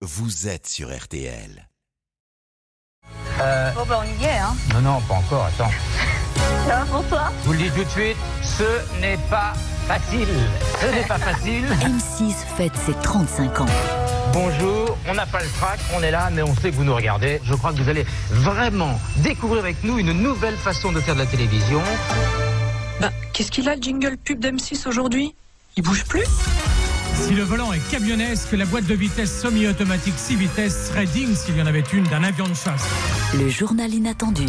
vous êtes sur RTL. Euh, Bon, ben, on y est, hein. non, non, pas encore, attends. Ça va, François Je vous le dis tout de suite, ce n'est pas facile. Ce n'est pas facile. M6 fête ses 35 ans. Bonjour, on n'a pas le trac, on est là, mais on sait que vous nous regardez. Je crois que vous allez vraiment découvrir avec nous une nouvelle façon de faire de la télévision. Bah, qu'est-ce qu'il a le jingle pub d'M6 aujourd'hui? Il bouge plus? Si le volant est camionnesque, la boîte de vitesse semi-automatique 6 vitesses serait digne s'il y en avait une d'un avion de chasse. Le journal inattendu.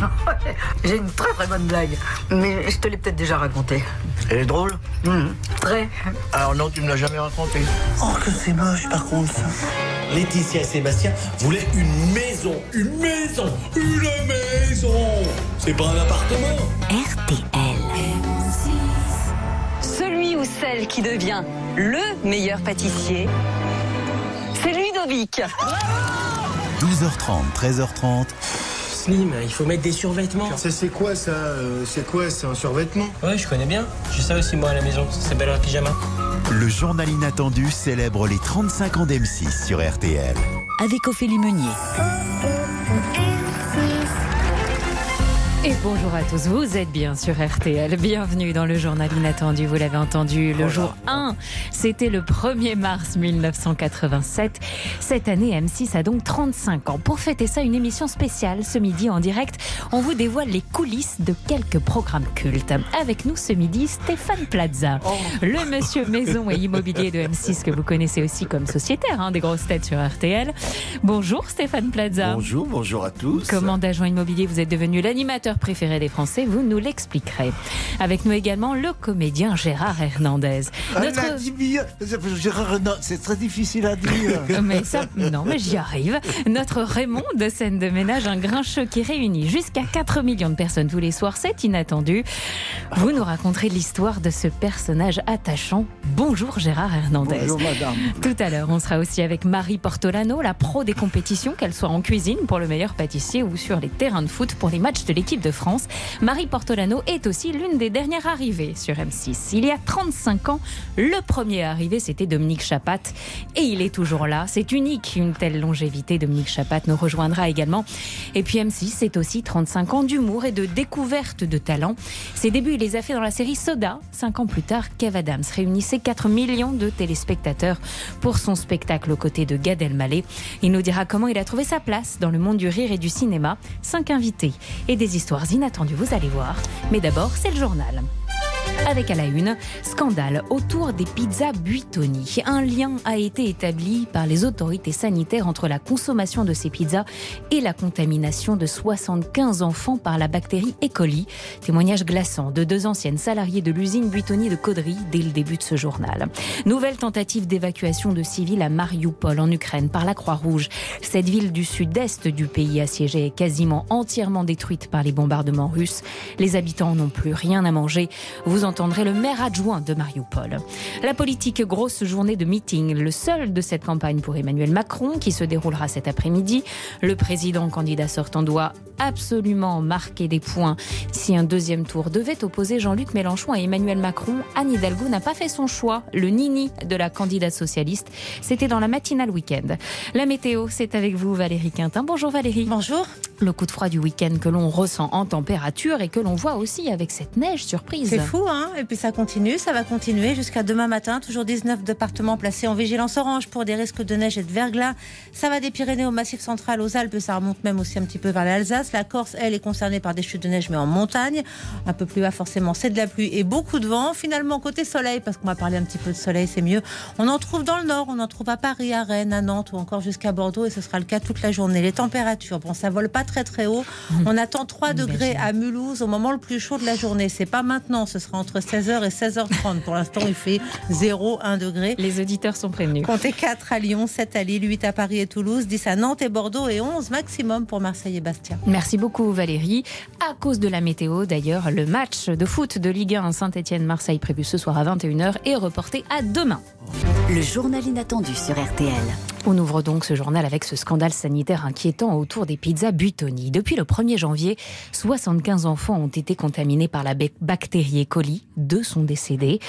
J'ai une très très bonne blague, mais je te l'ai peut-être déjà racontée. Elle est drôle Hum, Très. Alors non, tu me l'as jamais raconté. Oh, que c'est moche par contre ça. Laetitia et Sébastien voulaient une maison, une maison, une maison. C'est pas un appartement. RTL. Celle qui devient le meilleur pâtissier, c'est Ludovic. 12h30, 13h30, Slim, il faut mettre des survêtements. Ça c'est quoi ça euh, C'est quoi C'est un survêtement? Ouais, je connais bien. J'ai ça aussi moi à la maison. Ça s'appelle un pyjama. le journal inattendu célèbre les 35 ans d'M6 sur RTL. Avec Ophélie Meunier. Et bonjour à tous, vous êtes bien sur RTL. Bienvenue dans le journal inattendu, vous l'avez entendu, le jour 1, c'était le 1er mars 1987. Cette année, M6 a donc 35 ans. Pour fêter ça, une émission spéciale ce midi en direct. On vous dévoile les coulisses de quelques programmes cultes. Avec nous ce midi, Stéphane Plaza, le monsieur maison et immobilier de M6 que vous connaissez aussi comme sociétaire hein, des grosses têtes sur RTL. Bonjour Stéphane Plaza. Bonjour, bonjour à tous. Comment d'agent immobilier vous êtes devenu l'animateur préféré des Français Vous nous l'expliquerez. Avec nous également le comédien Gérard Hernandez. Notre... C'est très difficile à dire. Mais ça, non, mais j'y arrive. Notre Raymond de scène de ménage, un grincheux qui réunit jusqu'à 4 millions de personnes tous les soirs, c'est inattendu. Vous nous raconterez l'histoire de ce personnage attachant. Bonjour Gérard Hernandez. Bonjour madame. Tout à l'heure, on sera aussi avec Marie Portolano, la pro des compétitions, qu'elle soit en cuisine pour le meilleur pâtissier ou sur les terrains de foot pour les matchs de l'équipe de France. Marie Portolano est aussi l'une des dernières arrivées sur M6. Il y a 35 ans, le premier arrivé, c'était Dominique Chapat. Et il est toujours là. C'est unique, une telle longévité. Dominique Chapat nous rejoindra également. Et puis M6, c'est aussi 35 ans d'humour et de découverte de talent. Ses débuts, il les a fait dans la série Soda. Cinq ans plus tard, Kev Adams réunissait 4 millions de téléspectateurs pour son spectacle aux côtés de Gad Elmaleh. Il nous dira comment il a trouvé sa place dans le monde du rire et du cinéma. Cinq invités et des histoires inattendues, vous allez voir. Mais d'abord, c'est le journal. Avec à la une, scandale autour des pizzas Buitoni. Un lien a été établi par les autorités sanitaires entre la consommation de ces pizzas et la contamination de 75 enfants par la bactérie E. coli. Témoignage glaçant de deux anciennes salariées de l'usine Buitoni de Caudry dès le début de ce journal. Nouvelle tentative d'évacuation de civils à Mariupol en Ukraine par la Croix-Rouge. Cette ville du sud-est du pays assiégée est quasiment entièrement détruite par les bombardements russes. Les habitants n'ont plus rien à manger. Vous entendrez le maire adjoint de Mariupol. La politique, grosse journée de meeting, le seul de cette campagne pour Emmanuel Macron qui se déroulera cet après-midi. Le président candidat sortant doit absolument marquer des points. Si un deuxième tour devait opposer Jean-Luc Mélenchon à Emmanuel Macron, Anne Hidalgo n'a pas fait son choix. Le nini de la candidate socialiste, c'était dans la matinale week-end. La météo, c'est avec vous Valérie Quintin. Bonjour Valérie. Bonjour. Le coup de froid du week-end que l'on ressent en température et que l'on voit aussi avec cette neige surprise. C'est fou, hein Et puis ça continue, ça va continuer jusqu'à demain matin. Toujours 19 départements placés en vigilance orange pour des risques de neige et de verglas. Ça va des Pyrénées au Massif central, aux Alpes, ça remonte même aussi un petit peu vers l'Alsace. La Corse, elle, est concernée par des chutes de neige, mais en montagne. Un peu plus bas, forcément, c'est de la pluie et beaucoup de vent. Finalement, côté soleil, parce qu'on va parler un petit peu de soleil, c'est mieux. On en trouve dans le nord, on en trouve à Paris, à Rennes, à Nantes ou encore jusqu'à Bordeaux, et ce sera le cas toute la journée. Les températures, bon, ça vole pas très très haut. On attend 3 degrés à Mulhouse au moment le plus chaud de la journée. C'est pas maintenant, ce sera entre 16h et 16h30. Pour l'instant, il fait 0, 1 degré. Les auditeurs sont prévenus. Comptez 4 à Lyon, 7 à Lille, 8 à Paris et Toulouse, 10 à Nantes et Bordeaux et 11 maximum pour Marseille et Bastia. Merci beaucoup Valérie. À cause de la météo d'ailleurs, le match de foot de Ligue 1 Saint-Etienne-Marseille prévu ce soir à 21h est reporté à demain. Le journal inattendu sur RTL. On ouvre donc ce journal avec ce scandale sanitaire inquiétant autour des pizzas Butoni. Depuis le 1er janvier, 75 enfants ont été contaminés par la bactérie E. coli. Deux sont décédés.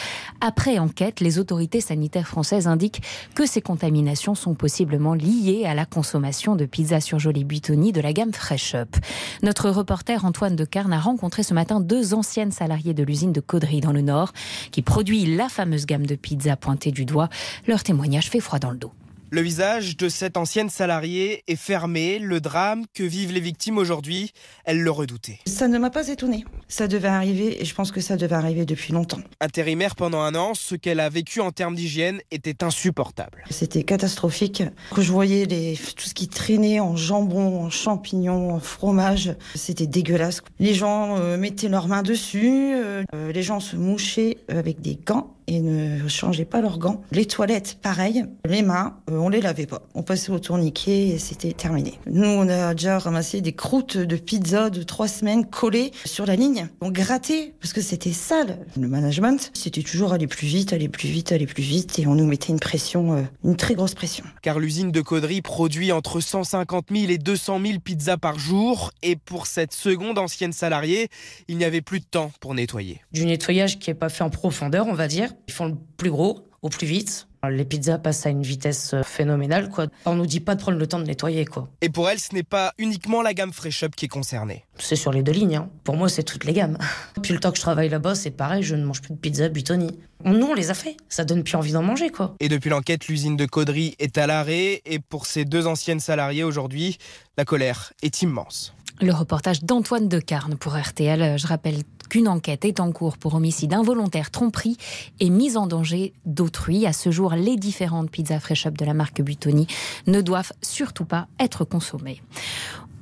Après enquête, les autorités sanitaires françaises indiquent que ces contaminations sont possiblement liées à la consommation de pizzas surgelées Butoni de la gamme Fresh Up. Notre reporter Antoine de Carne a rencontré ce matin deux anciennes salariées de l'usine de Caudry dans le Nord qui produit la fameuse gamme de pizzas pointée du doigt. Leur témoignage fait froid dans le dos. Le visage de cette ancienne salariée est fermé. Le drame que vivent les victimes aujourd'hui, elle le redoutait. Ça ne m'a pas étonnée. Ça devait arriver et je pense que ça devait arriver depuis longtemps. Intérimaire pendant un an, ce qu'elle a vécu en termes d'hygiène était insupportable. C'était catastrophique. Quand je voyais les, tout ce qui traînait en jambon, en champignons, en fromage, c'était dégueulasse. Les gens euh, mettaient leurs mains dessus, euh, les gens se mouchaient avec des gants et ne changeaient pas leurs gants. Les toilettes, pareil. Les mains, euh, on les lavait pas. On passait au tourniquet et c'était terminé. Nous, on a déjà ramassé des croûtes de pizza de trois semaines collées sur la ligne. On grattait parce que c'était sale. Le management, c'était toujours aller plus vite, aller plus vite, aller plus vite et on nous mettait une pression, euh, une très grosse pression. Car l'usine de Caudry produit entre 150 000 et 200 000 pizzas par jour et pour cette seconde ancienne salariée, il n'y avait plus de temps pour nettoyer. Du nettoyage qui n'est pas fait en profondeur, on va dire. Ils font le plus gros au plus vite. Les pizzas passent à une vitesse euh, phénoménale, quoi. On nous dit pas de prendre le temps de nettoyer, quoi. Et pour elle, ce n'est pas uniquement la gamme Fresh Up qui est concernée. C'est sur les deux lignes. Hein. Pour moi, c'est toutes les gammes. Depuis le temps que je travaille là-bas, c'est pareil, je ne mange plus de pizza Butoni. Nous, on les a fait. Ça donne plus envie d'en manger, quoi. Et depuis l'enquête, l'usine de Caudry est à l'arrêt. Et pour ces deux anciennes salariées aujourd'hui, la colère est immense. Le reportage d'Antoine Decarne pour RTL. Je rappelle qu'une enquête est en cours pour homicide involontaire, tromperie et mise en danger d'autrui. À ce jour, les différentes pizzas Fresh Up de la marque Butoni ne doivent surtout pas être consommées.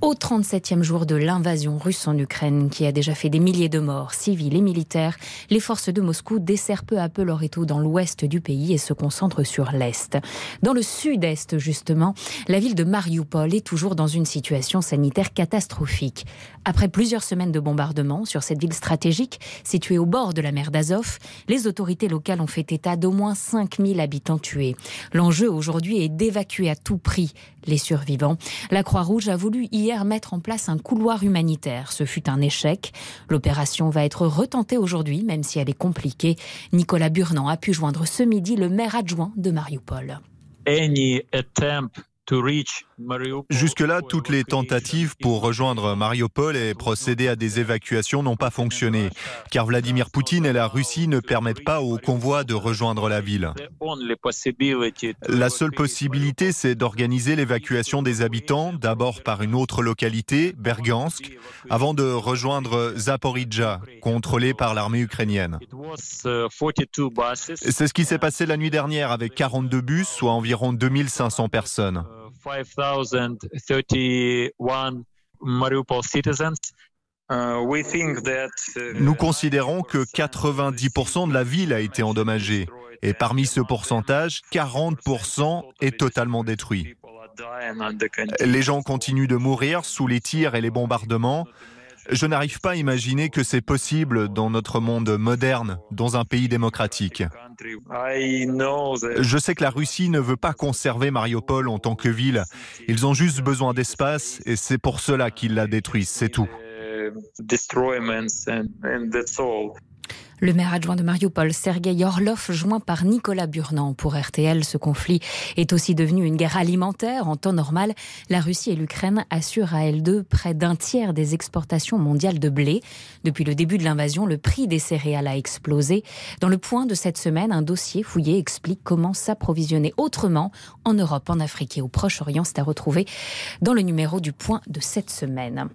Au 37e jour de l'invasion russe en Ukraine, qui a déjà fait des milliers de morts civils et militaires, les forces de Moscou desserrent peu à peu leur étau dans l'ouest du pays et se concentrent sur l'est. Dans le sud-est, justement, la ville de Mariupol est toujours dans une situation sanitaire catastrophique. Après plusieurs semaines de bombardements sur cette ville stratégique, située au bord de la mer d'Azov, les autorités locales ont fait état d'au moins 5000 habitants tués. L'enjeu aujourd'hui est d'évacuer à tout prix les survivants. La Croix-Rouge a voulu hier mettre en place un couloir humanitaire. Ce fut un échec. L'opération va être retentée aujourd'hui, même si elle est compliquée. Nicolas Burnand a pu joindre ce midi le maire adjoint de Mariupol. Jusque-là, toutes les tentatives pour rejoindre Mariupol et procéder à des évacuations n'ont pas fonctionné, car Vladimir Poutine et la Russie ne permettent pas aux convois de rejoindre la ville. La seule possibilité, c'est d'organiser l'évacuation des habitants, d'abord par une autre localité, Bergansk, avant de rejoindre Zaporizhzhia, contrôlée par l'armée ukrainienne. C'est ce qui s'est passé la nuit dernière avec 42 bus, soit environ 2500 personnes. Nous considérons que 90% de la ville a été endommagée. Et parmi ce pourcentage, 40% est totalement détruit. Les gens continuent de mourir sous les tirs et les bombardements. Je n'arrive pas à imaginer que c'est possible dans notre monde moderne, dans un pays démocratique. Je sais que la Russie ne veut pas conserver Mariupol en tant que ville. Ils ont juste besoin d'espace et c'est pour cela qu'ils la détruisent, c'est tout. Le maire adjoint de Mariupol, Sergei Orlov, joint par Nicolas Burnand pour RTL. Ce conflit est aussi devenu une guerre alimentaire. En temps normal, la Russie et l'Ukraine assurent à elles deux près d'un tiers des exportations mondiales de blé. Depuis le début de l'invasion, le prix des céréales a explosé. Dans le point de cette semaine, un dossier fouillé explique comment s'approvisionner autrement en Europe, en Afrique et au Proche-Orient. C'est à retrouver dans le numéro du point de cette semaine.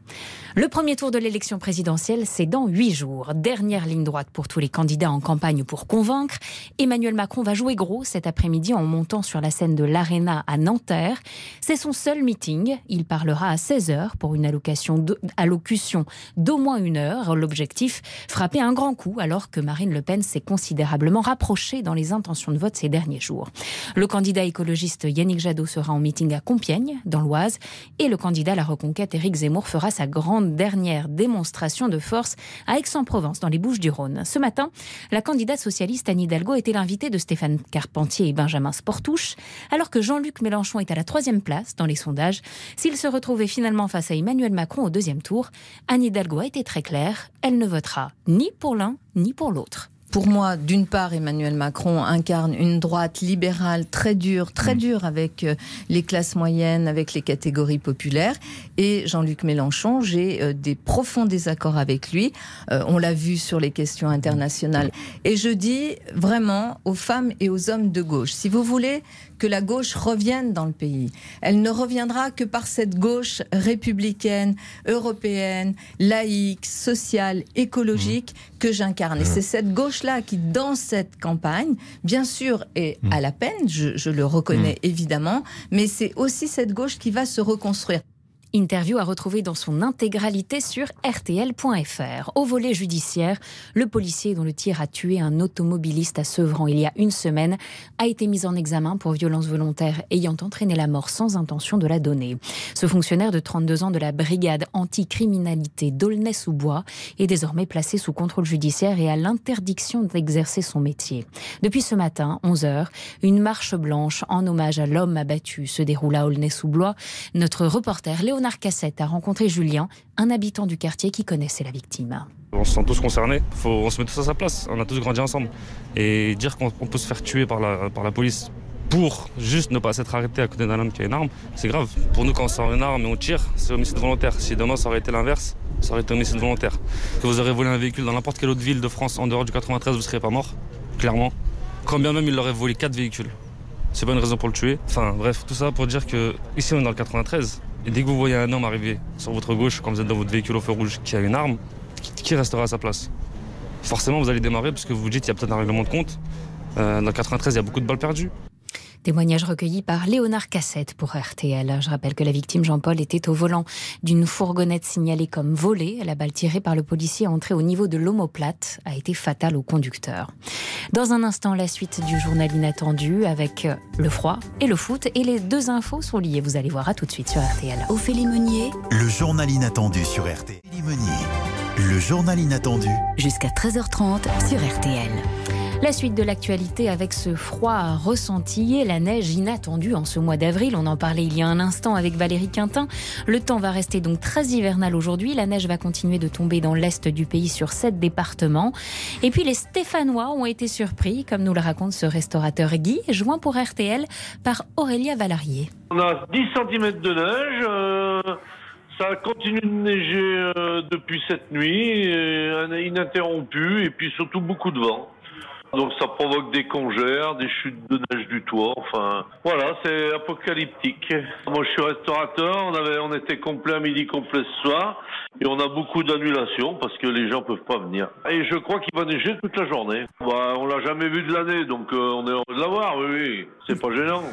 Le premier tour de l'élection présidentielle, c'est dans huit jours. Dernière ligne droite pour tous les candidats en campagne pour convaincre. Emmanuel Macron va jouer gros cet après-midi en montant sur la scène de l'Arena à Nanterre. C'est son seul meeting. Il parlera à 16h pour une allocution d'au moins une heure. L'objectif, frapper un grand coup alors que Marine Le Pen s'est considérablement rapprochée dans les intentions de vote ces derniers jours. Le candidat écologiste Yannick Jadot sera en meeting à Compiègne, dans l'Oise, et le candidat à la reconquête Éric Zemmour fera sa grande dernière démonstration de force à Aix-en-Provence, dans les Bouches-du-Rhône. Ce matin, la candidate socialiste Anne Hidalgo était l'invitée de Stéphane Carpentier et Benjamin Sportouche, alors que Jean-Luc Mélenchon est à la troisième place dans les sondages. S'il se retrouvait finalement face à Emmanuel Macron au deuxième tour, Anne Hidalgo a été très claire, elle ne votera ni pour l'un ni pour l'autre. Pour moi, d'une part, Emmanuel Macron incarne une droite libérale très dure, très dure avec euh, les classes moyennes, avec les catégories populaires. Et Jean-Luc Mélenchon, j'ai euh, des profonds désaccords avec lui. Euh, on l'a vu sur les questions internationales. Et je dis vraiment aux femmes et aux hommes de gauche, si vous voulez que la gauche revienne dans le pays. Elle ne reviendra que par cette gauche républicaine, européenne, laïque, sociale, écologique que j'incarne. Et c'est cette gauche-là qui, dans cette campagne, bien sûr, est à la peine, je, je le reconnais évidemment, mais c'est aussi cette gauche qui va se reconstruire. Interview à retrouver dans son intégralité sur rtl.fr. Au volet judiciaire, le policier dont le tir a tué un automobiliste à Sevran il y a une semaine a été mis en examen pour violence volontaire ayant entraîné la mort sans intention de la donner. Ce fonctionnaire de 32 ans de la brigade anticriminalité d'Aulnay-sous-Bois est désormais placé sous contrôle judiciaire et à l'interdiction d'exercer son métier. Depuis ce matin, 11h, une marche blanche en hommage à l'homme abattu se déroule à Aulnay-sous-Bois. Notre reporter Léon Léonard Cassette a rencontré Julien, un habitant du quartier qui connaissait la victime. On se sent tous concernés, Faut, on se met tous à sa place, on a tous grandi ensemble. Et dire qu'on peut se faire tuer par la, police pour juste ne pas s'être arrêté à côté d'un homme qui a une arme, c'est grave. Pour nous, quand on sort une arme et on tire, c'est homicide volontaire. Si demain ça aurait été l'inverse, ça aurait été homicide volontaire. Que vous aurez volé un véhicule dans n'importe quelle autre ville de France en dehors du 93, vous ne seriez pas mort, clairement. Quand bien même il aurait volé quatre véhicules. C'est pas une raison pour le tuer. Enfin bref, tout ça pour dire que ici on est dans le 93. Et dès que vous voyez un homme arriver sur votre gauche, quand vous êtes dans votre véhicule au feu rouge, qui a une arme, qui restera à sa place? Forcément, vous allez démarrer parce que vous vous dites qu'il y a peut-être un règlement de compte. Euh, dans le 93, il y a beaucoup de balles perdues. Témoignage recueilli par Léonard Cassette pour RTL. Je rappelle que la victime Jean-Paul était au volant d'une fourgonnette signalée comme volée. La balle tirée par le policier entrée au niveau de l'omoplate a été fatale au conducteur. Dans un instant, la suite du journal inattendu avec le froid et le foot. Et les deux infos sont liées. Vous allez voir à tout de suite sur RTL. Ophélie Meunier. Le journal inattendu sur RTL. Ophélie Meunier. Le journal inattendu. Jusqu'à 13h30 sur RTL. La suite de l'actualité avec ce froid ressenti et la neige inattendue en ce mois d'avril. On en parlait il y a un instant avec Valérie Quintin. Le temps va rester donc très hivernal aujourd'hui. La neige va continuer de tomber dans l'est du pays sur sept départements. Et puis les Stéphanois ont été surpris, comme nous le raconte ce restaurateur Guy, joint pour RTL par Aurélia Valarié. On a 10 cm de neige. Euh, ça continue de neiger euh, depuis cette nuit, euh, ininterrompu, et puis surtout beaucoup de vent. Donc ça provoque des congères, des chutes de neige du toit. Enfin, voilà, c'est apocalyptique. Moi, je suis restaurateur. On avait, on était complet à midi, complet ce soir, et on a beaucoup d'annulations parce que les gens peuvent pas venir. Et je crois qu'il va neiger toute la journée. Bah, on l'a jamais vu de l'année, donc euh, on est heureux de l'avoir. Oui, oui, c'est pas gênant.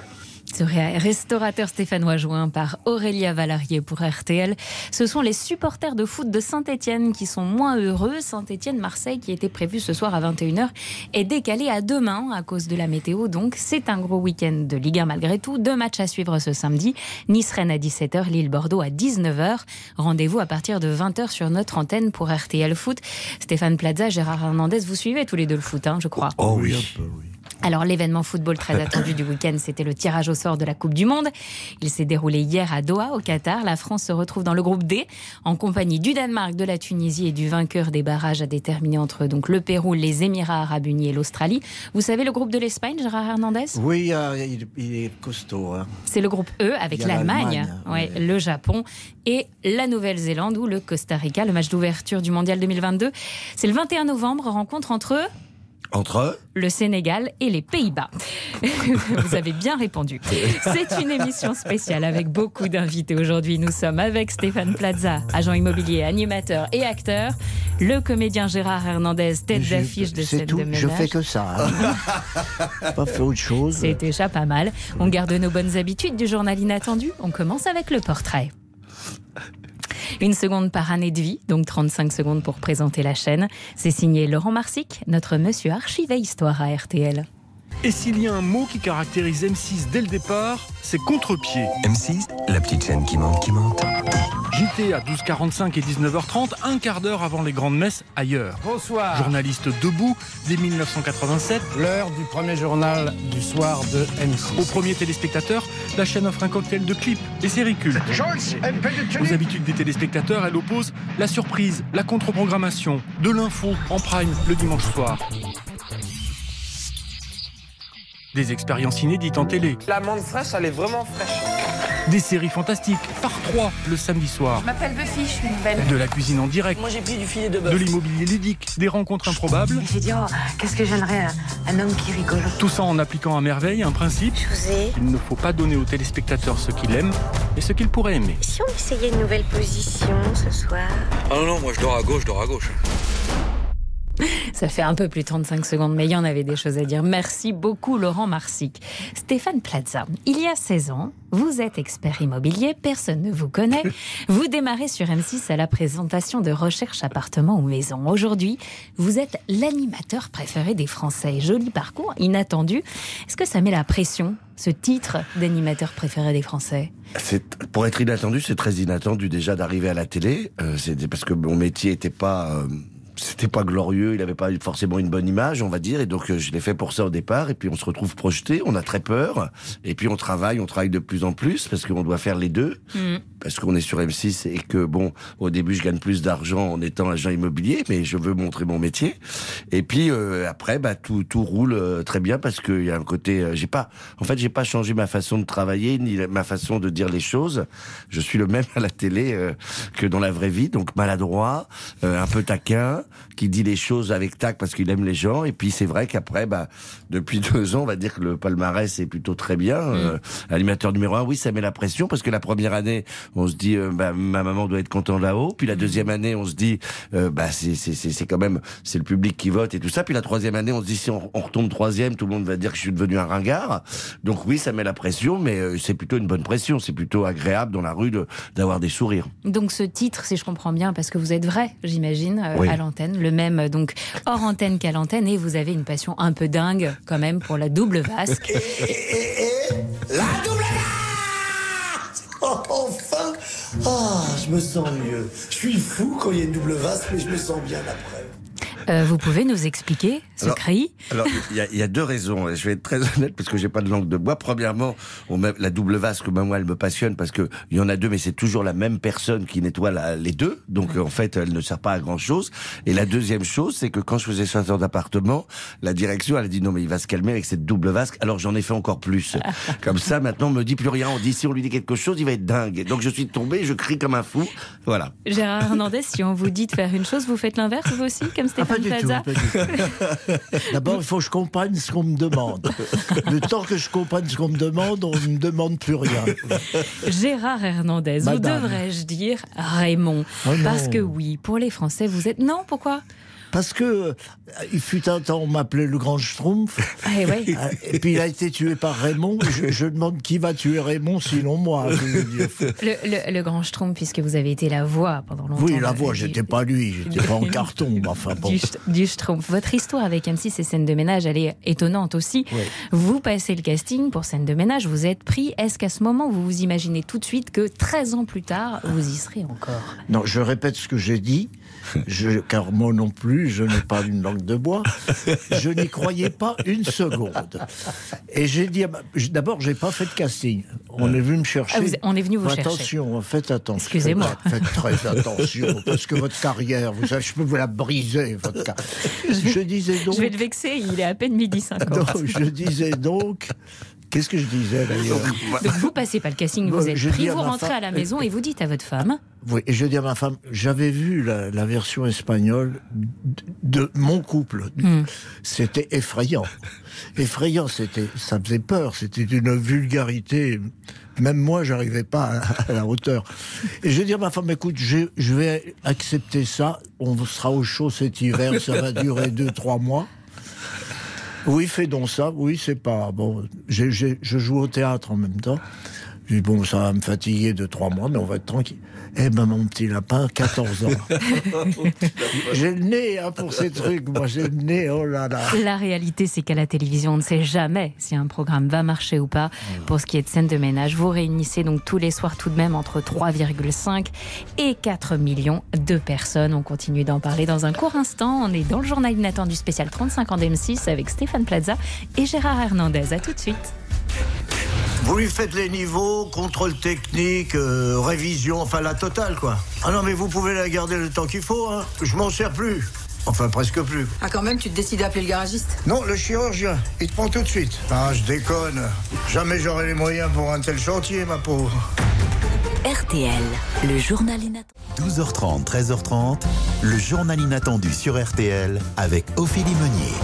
Ce restaurateur stéphanois joint par Aurélia Valarié pour RTL. Ce sont les supporters de foot de Saint-Etienne qui sont moins heureux. Saint-Etienne-Marseille, qui était prévu ce soir à 21h, est décalé à demain à cause de la météo. Donc, c'est un gros week-end de Ligue 1 malgré tout. Deux matchs à suivre ce samedi. Nice-Rennes à 17h, Lille-Bordeaux à 19h. Rendez-vous à partir de 20h sur notre antenne pour RTL Foot. Stéphane Plaza, Gérard Hernandez, vous suivez tous les deux le foot, hein, je crois. Oh oui, un peu, oui. Alors l'événement football très attendu du week-end, c'était le tirage au sort de la Coupe du Monde. Il s'est déroulé hier à Doha, au Qatar. La France se retrouve dans le groupe D, en compagnie du Danemark, de la Tunisie et du vainqueur des barrages à déterminer entre donc le Pérou, les Émirats Arabes Unis et l'Australie. Vous savez le groupe de l'Espagne, Gérard Hernandez? Oui, euh, il, est costaud. Hein. C'est le groupe E avec l'Allemagne, ouais, le Japon et la Nouvelle-Zélande ou le Costa Rica. Le match d'ouverture du Mondial 2022, c'est le 21 novembre. Rencontre entre entre le Sénégal et les Pays-Bas. Vous avez bien répondu. C'est une émission spéciale avec beaucoup d'invités aujourd'hui. Nous sommes avec Stéphane Plaza, agent immobilier, animateur et acteur, le comédien Gérard Hernandez, tête d'affiche de cette tout, de ménage. Je fais que ça. Hein. pas fait autre chose. C'est déjà pas mal. On garde nos bonnes habitudes du journal inattendu. On commence avec le portrait. Une seconde par année de vie, donc 35 secondes pour présenter la chaîne. C'est signé Laurent Marsic, notre monsieur archivé histoire à RTL. Et s'il y a un mot qui caractérise M6 dès le départ, c'est contre-pied. M6, la petite chaîne qui monte, qui monte. JT à 12h45 et 19h30, un quart d'heure avant les grandes messes ailleurs. Bonsoir. Journaliste debout dès 1987. L'heure du premier journal du soir de M6. Au premier téléspectateur, la chaîne offre un cocktail de clips et séries cultes. Aux habitudes des téléspectateurs, elle oppose la surprise, la contre-programmation, de l'info en prime le dimanche soir. Des expériences inédites en télé. L'amande fraîche, elle est vraiment fraîche. Des séries fantastiques, par trois le samedi soir. Je m'appelle Buffy, je suis une belle. De la cuisine en direct. Moi j'ai pris du filet de De l'immobilier ludique, des rencontres improbables. J'ai dit, oh, qu'est-ce que j'aimerais un, un, homme qui rigole. Tout ça en appliquant à merveille un principe. José. Il ne faut pas donner aux téléspectateurs ce qu'il aime et ce qu'il pourrait aimer. Si on essayait une nouvelle position ce soir Ah non, non, moi je dors à gauche, je dors à gauche. Ça fait un peu plus de 35 secondes, mais il y en avait des choses à dire. Merci beaucoup, Laurent Marsic. Stéphane Plaza, il y a 16 ans, vous êtes expert immobilier, personne ne vous connaît. Vous démarrez sur M6 à la présentation de Recherche appartement ou maison. Aujourd'hui, vous êtes l'animateur préféré des Français. Joli parcours, inattendu. Est-ce que ça met la pression, ce titre d'animateur préféré des Français? Pour être inattendu, c'est très inattendu déjà d'arriver à la télé. Euh, c'est parce que mon métier n'était pas... Euh c'était pas glorieux, il n'avait pas forcément une bonne image, on va dire, et donc euh, je l'ai fait pour ça au départ, et puis on se retrouve projeté, on a très peur, et puis on travaille, on travaille de plus en plus, parce qu'on doit faire les deux, Mm. parce qu'on est sur M6, et que bon, au début je gagne plus d'argent en étant agent immobilier, mais je veux montrer mon métier, et puis euh, après, bah, tout, tout roule euh, très bien, parce qu'il y a un côté, euh, j'ai pas, en fait j'ai pas changé ma façon de travailler, ni ma façon de dire les choses, je suis le même à la télé euh, que dans la vraie vie, donc maladroit, euh, un peu taquin, qui dit les choses avec tact parce qu'il aime les gens. Et puis c'est vrai qu'après, bah, depuis deux ans, on va dire que le palmarès est plutôt très bien. Euh, animateur numéro un, oui, ça met la pression parce que la première année, on se dit, euh, bah, ma maman doit être contente là-haut. Puis la deuxième année, on se dit, euh, bah, c'est c'est c'est c'est quand même c'est le public qui vote et tout ça. Puis la troisième année, on se dit si on, on retombe troisième, tout le monde va dire que je suis devenu un ringard. Donc oui, ça met la pression, mais euh, c'est plutôt une bonne pression. C'est plutôt agréable dans la rue de- d'avoir des sourires. Donc ce titre, si je comprends bien, parce que vous êtes vrai, j'imagine, euh, Oui. à l'antenne, le même euh, donc hors antenne qu'à l'antenne, et vous avez une passion un peu dingue quand même pour la double vasque. La double Oh, enfin Ah, je me sens mieux. Je suis fou quand il y a une double vasque, mais je me sens bien après. Euh, vous pouvez nous expliquer ce Alors- cri Alors, il y, a- il y a deux raisons. Je vais être très honnête parce que j'ai pas de langue de bois. Premièrement, on la double vasque, ben, moi, elle me passionne parce que il y en a deux, mais c'est toujours la même personne qui nettoie la- les deux. Donc, en fait, elle ne sert pas à grand chose. Et la deuxième chose, c'est que quand je faisais 60 d'appartement, la direction, elle a dit non, mais il va se calmer avec cette double vasque. Alors, j'en ai fait encore plus. Comme ça, maintenant, on me dit plus rien. On dit si on lui dit quelque chose, il va être dingue. Donc, je suis tombé, je crie comme un fou. Voilà. Gérard Hernandez, si on vous dit de faire une chose, vous faites l'inverse vous aussi, comme Stéphane Pas du tout, Plaza pas du tout. D'abord, il faut que je comprenne ce qu'on me demande. Le temps que je comprenne ce qu'on me demande, on ne me demande plus rien. Gérard Hernandez, Madame. ou devrais-je dire Raymond? Oh. Parce que oui, pour les Français, vous êtes... Non, pourquoi? Parce que euh, il fut un temps, on m'appelait le grand Schtroumpf. Eh ouais. Euh, Et puis il a été tué par Raymond. Je, je demande qui va tuer Raymond, sinon moi. dire. le, le- le grand Schtroumpf, puisque vous avez été la voix pendant longtemps. Oui, la de- voix, j'étais pas lui, j'étais pas en carton. Enfin bon. du, du Schtroumpf. Votre histoire avec M6 et scène de ménage, elle est étonnante aussi. Oui. Vous passez le casting pour scène de ménage, vous êtes pris. Est-ce qu'à ce moment, vous vous imaginez tout de suite que 13 ans plus tard, vous y serez encore? Non, je répète ce que j'ai dit. Je, car moi non plus, je n'ai pas une langue de bois. Je n'y croyais pas une seconde. Et j'ai dit, d'abord, j'ai pas fait de casting. On est venu me chercher. Ah, vous- on est venu vous chercher. Attention, faites attention. Excusez-moi. Faites, très attention, parce que votre carrière, vous savez, je peux vous la briser, votre carrière. Je disais donc. Je vais le vexer, il est à peine midi 50. Non, je disais donc. Qu'est-ce que je disais d'ailleurs Donc vous passez pas le casting, vous êtes je pris, vous rentrez femme- à la maison et vous dites à votre femme Oui, et je dis à ma femme, j'avais vu la, la version espagnole de, de mon couple. Hmm. C'était effrayant. Effrayant, c'était, ça faisait peur, c'était une vulgarité. Même moi, j'arrivais pas à, à la hauteur. Et je dis à ma femme, écoute, je, je vais accepter ça. On sera au chaud cet hiver, ça va durer deux, trois mois. Oui, fais donc ça. Oui, c'est pas bon. je joue au théâtre en même temps. Je dis, bon, ça va me fatiguer de trois mois, mais on va être tranquille. Eh ben, mon petit lapin, 14 ans. j'ai le nez hein, pour ces trucs. Moi, j'ai le nez, oh là là. La réalité, c'est qu'à la télévision, on ne sait jamais si un programme va marcher ou pas. Pour ce qui est de scène de ménage, vous réunissez donc tous les soirs tout de même entre 3,5 et 4 millions de personnes. On continue d'en parler dans un court instant. On est dans le journal inattendu spécial 35 ans d'M6 avec Stéphane Plaza et Gérard Hernandez. À tout de suite. Vous lui faites les niveaux, contrôle technique, euh, révision, enfin la totale quoi. Ah non mais vous pouvez la garder le temps qu'il faut, hein. Je m'en sers plus. Enfin presque plus. Ah quand même, tu te décides d'appeler le garagiste Non, le chirurgien, il te prend tout de suite. Ah, je déconne. Jamais j'aurai les moyens pour un tel chantier, ma pauvre. RTL, le journal inattendu. 12h30, 13h30, le journal inattendu sur RTL avec Ophélie Meunier.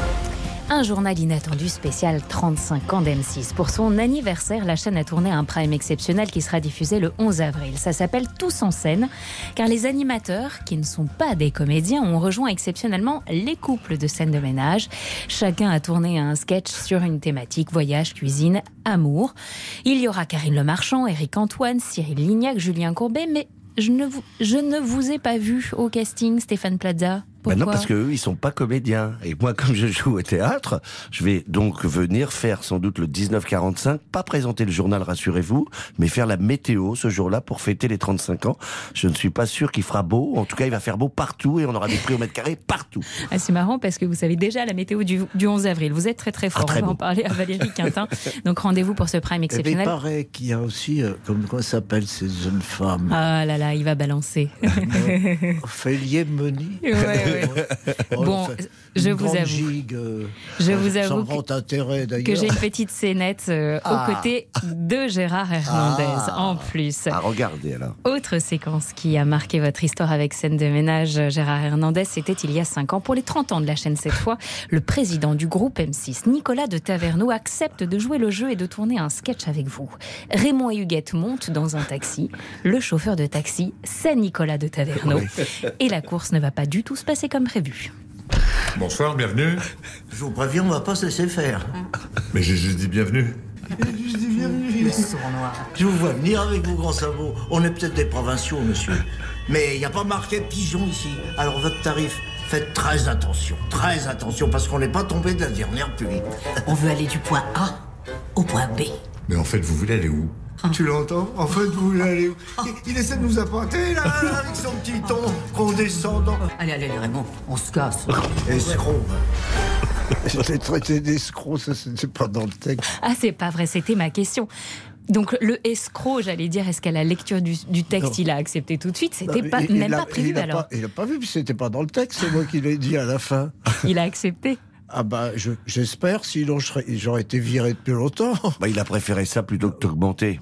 Un journal inattendu spécial 35 ans d'M6. Pour son anniversaire, la chaîne a tourné un prime exceptionnel qui sera diffusé le 11 avril. Ça s'appelle Tous en scène, car les animateurs, qui ne sont pas des comédiens, ont rejoint exceptionnellement les couples de scènes de ménage. Chacun a tourné un sketch sur une thématique voyage, cuisine, amour. Il y aura Karine Le Marchand, Eric Antoine, Cyril Lignac, Julien Courbet, mais je ne vous, je ne vous ai pas vu au casting, Stéphane Plaza. Ben non, Pourquoi parce qu'eux, ils sont pas comédiens. Et moi, comme je joue au théâtre, je vais donc venir faire sans doute le 1945, pas présenter le journal, rassurez-vous, mais faire la météo ce jour-là pour fêter les 35 ans. Je ne suis pas sûr qu'il fera beau. En tout cas, il va faire beau partout et on aura des prix au mètre carré partout. Ah, c'est marrant parce que vous savez déjà la météo du, du 11 avril. Vous êtes très très fort. Ah, très On va beau. en parler à Valérie Quintin. Donc rendez-vous pour ce prime Eh ben, il exceptionnel. paraît qu'il y a aussi, euh, comme quoi s'appellent ces jeunes femmes? Ah là là, il va balancer. Ophélie Meunier. Ouais, ouais. Bon, fait je vous avoue. gigue, euh, Je vous avoue que j'ai une petite scénette euh, Ah. aux côtés de Gérard Hernandez Ah. en plus. À regarder alors. Autre séquence qui a marqué votre histoire avec scène de ménage, Gérard Hernandez, c'était il y a 5 ans. Pour les 30 ans de la chaîne cette fois, le président du groupe M6, Nicolas de Taverneau, accepte de jouer le jeu et de tourner un sketch avec vous. Raymond et Huguette montent dans un taxi. Le chauffeur de taxi, c'est Nicolas de Taverneau. Et la course ne va pas du tout se passer comme prévu. Bonsoir, bienvenue. Je vous préviens, on va pas se laisser faire. Mais j'ai juste dit bienvenue. Je dis bienvenue. Je vous vois venir avec vos grands sabots. On est peut-être des provinciaux, monsieur. Mais il n'y a pas marqué pigeon ici. Alors votre tarif, faites très attention. Très attention, parce qu'on n'est pas tombé de la dernière pluie. On veut aller du point A au point B. Mais en fait, vous voulez aller où? Tu l'entends En fait, vous voulez aller où il, il essaie de nous apporter, là, avec son petit ton condescendant. Allez, allez, Raymond, on se casse. Escroc. Je l'ai traité d'escroc, ça c'était pas dans le texte. Ah, c'est pas vrai, c'était ma question. Donc le escroc, j'allais dire, est-ce qu'à la lecture du, du texte, Non. il a accepté tout de suite? C'était pas, il- il même a- pas prévu il alors. Pas, il a pas vu, puis c'était pas dans le texte, c'est moi qui l'ai dit à la fin. Il a accepté. Ah bah je- j'espère, sinon je serais- j'aurais été viré depuis longtemps. Bah, il a préféré ça plutôt que t'augmenter.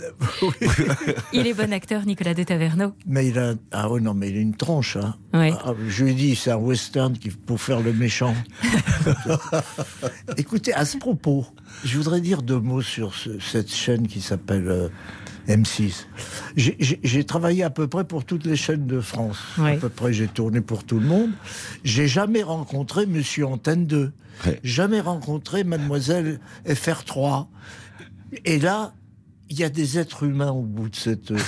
Il est bon acteur, Nicolas de Taverneau. Mais il a ah non mais il a une tronche. Hein. Ouais. Ah, je lui ai dit c'est un western qui pour faire le méchant. Écoutez à ce propos, je voudrais dire deux mots sur ce- cette chaîne qui s'appelle euh, M6. J'ai- J'ai j'ai travaillé à peu près pour toutes les chaînes de France. À peu près j'ai tourné pour tout le monde. J'ai jamais rencontré Monsieur Antenne 2. Jamais rencontré Mademoiselle FR3. Et là, il y a des êtres humains au bout de cette euh,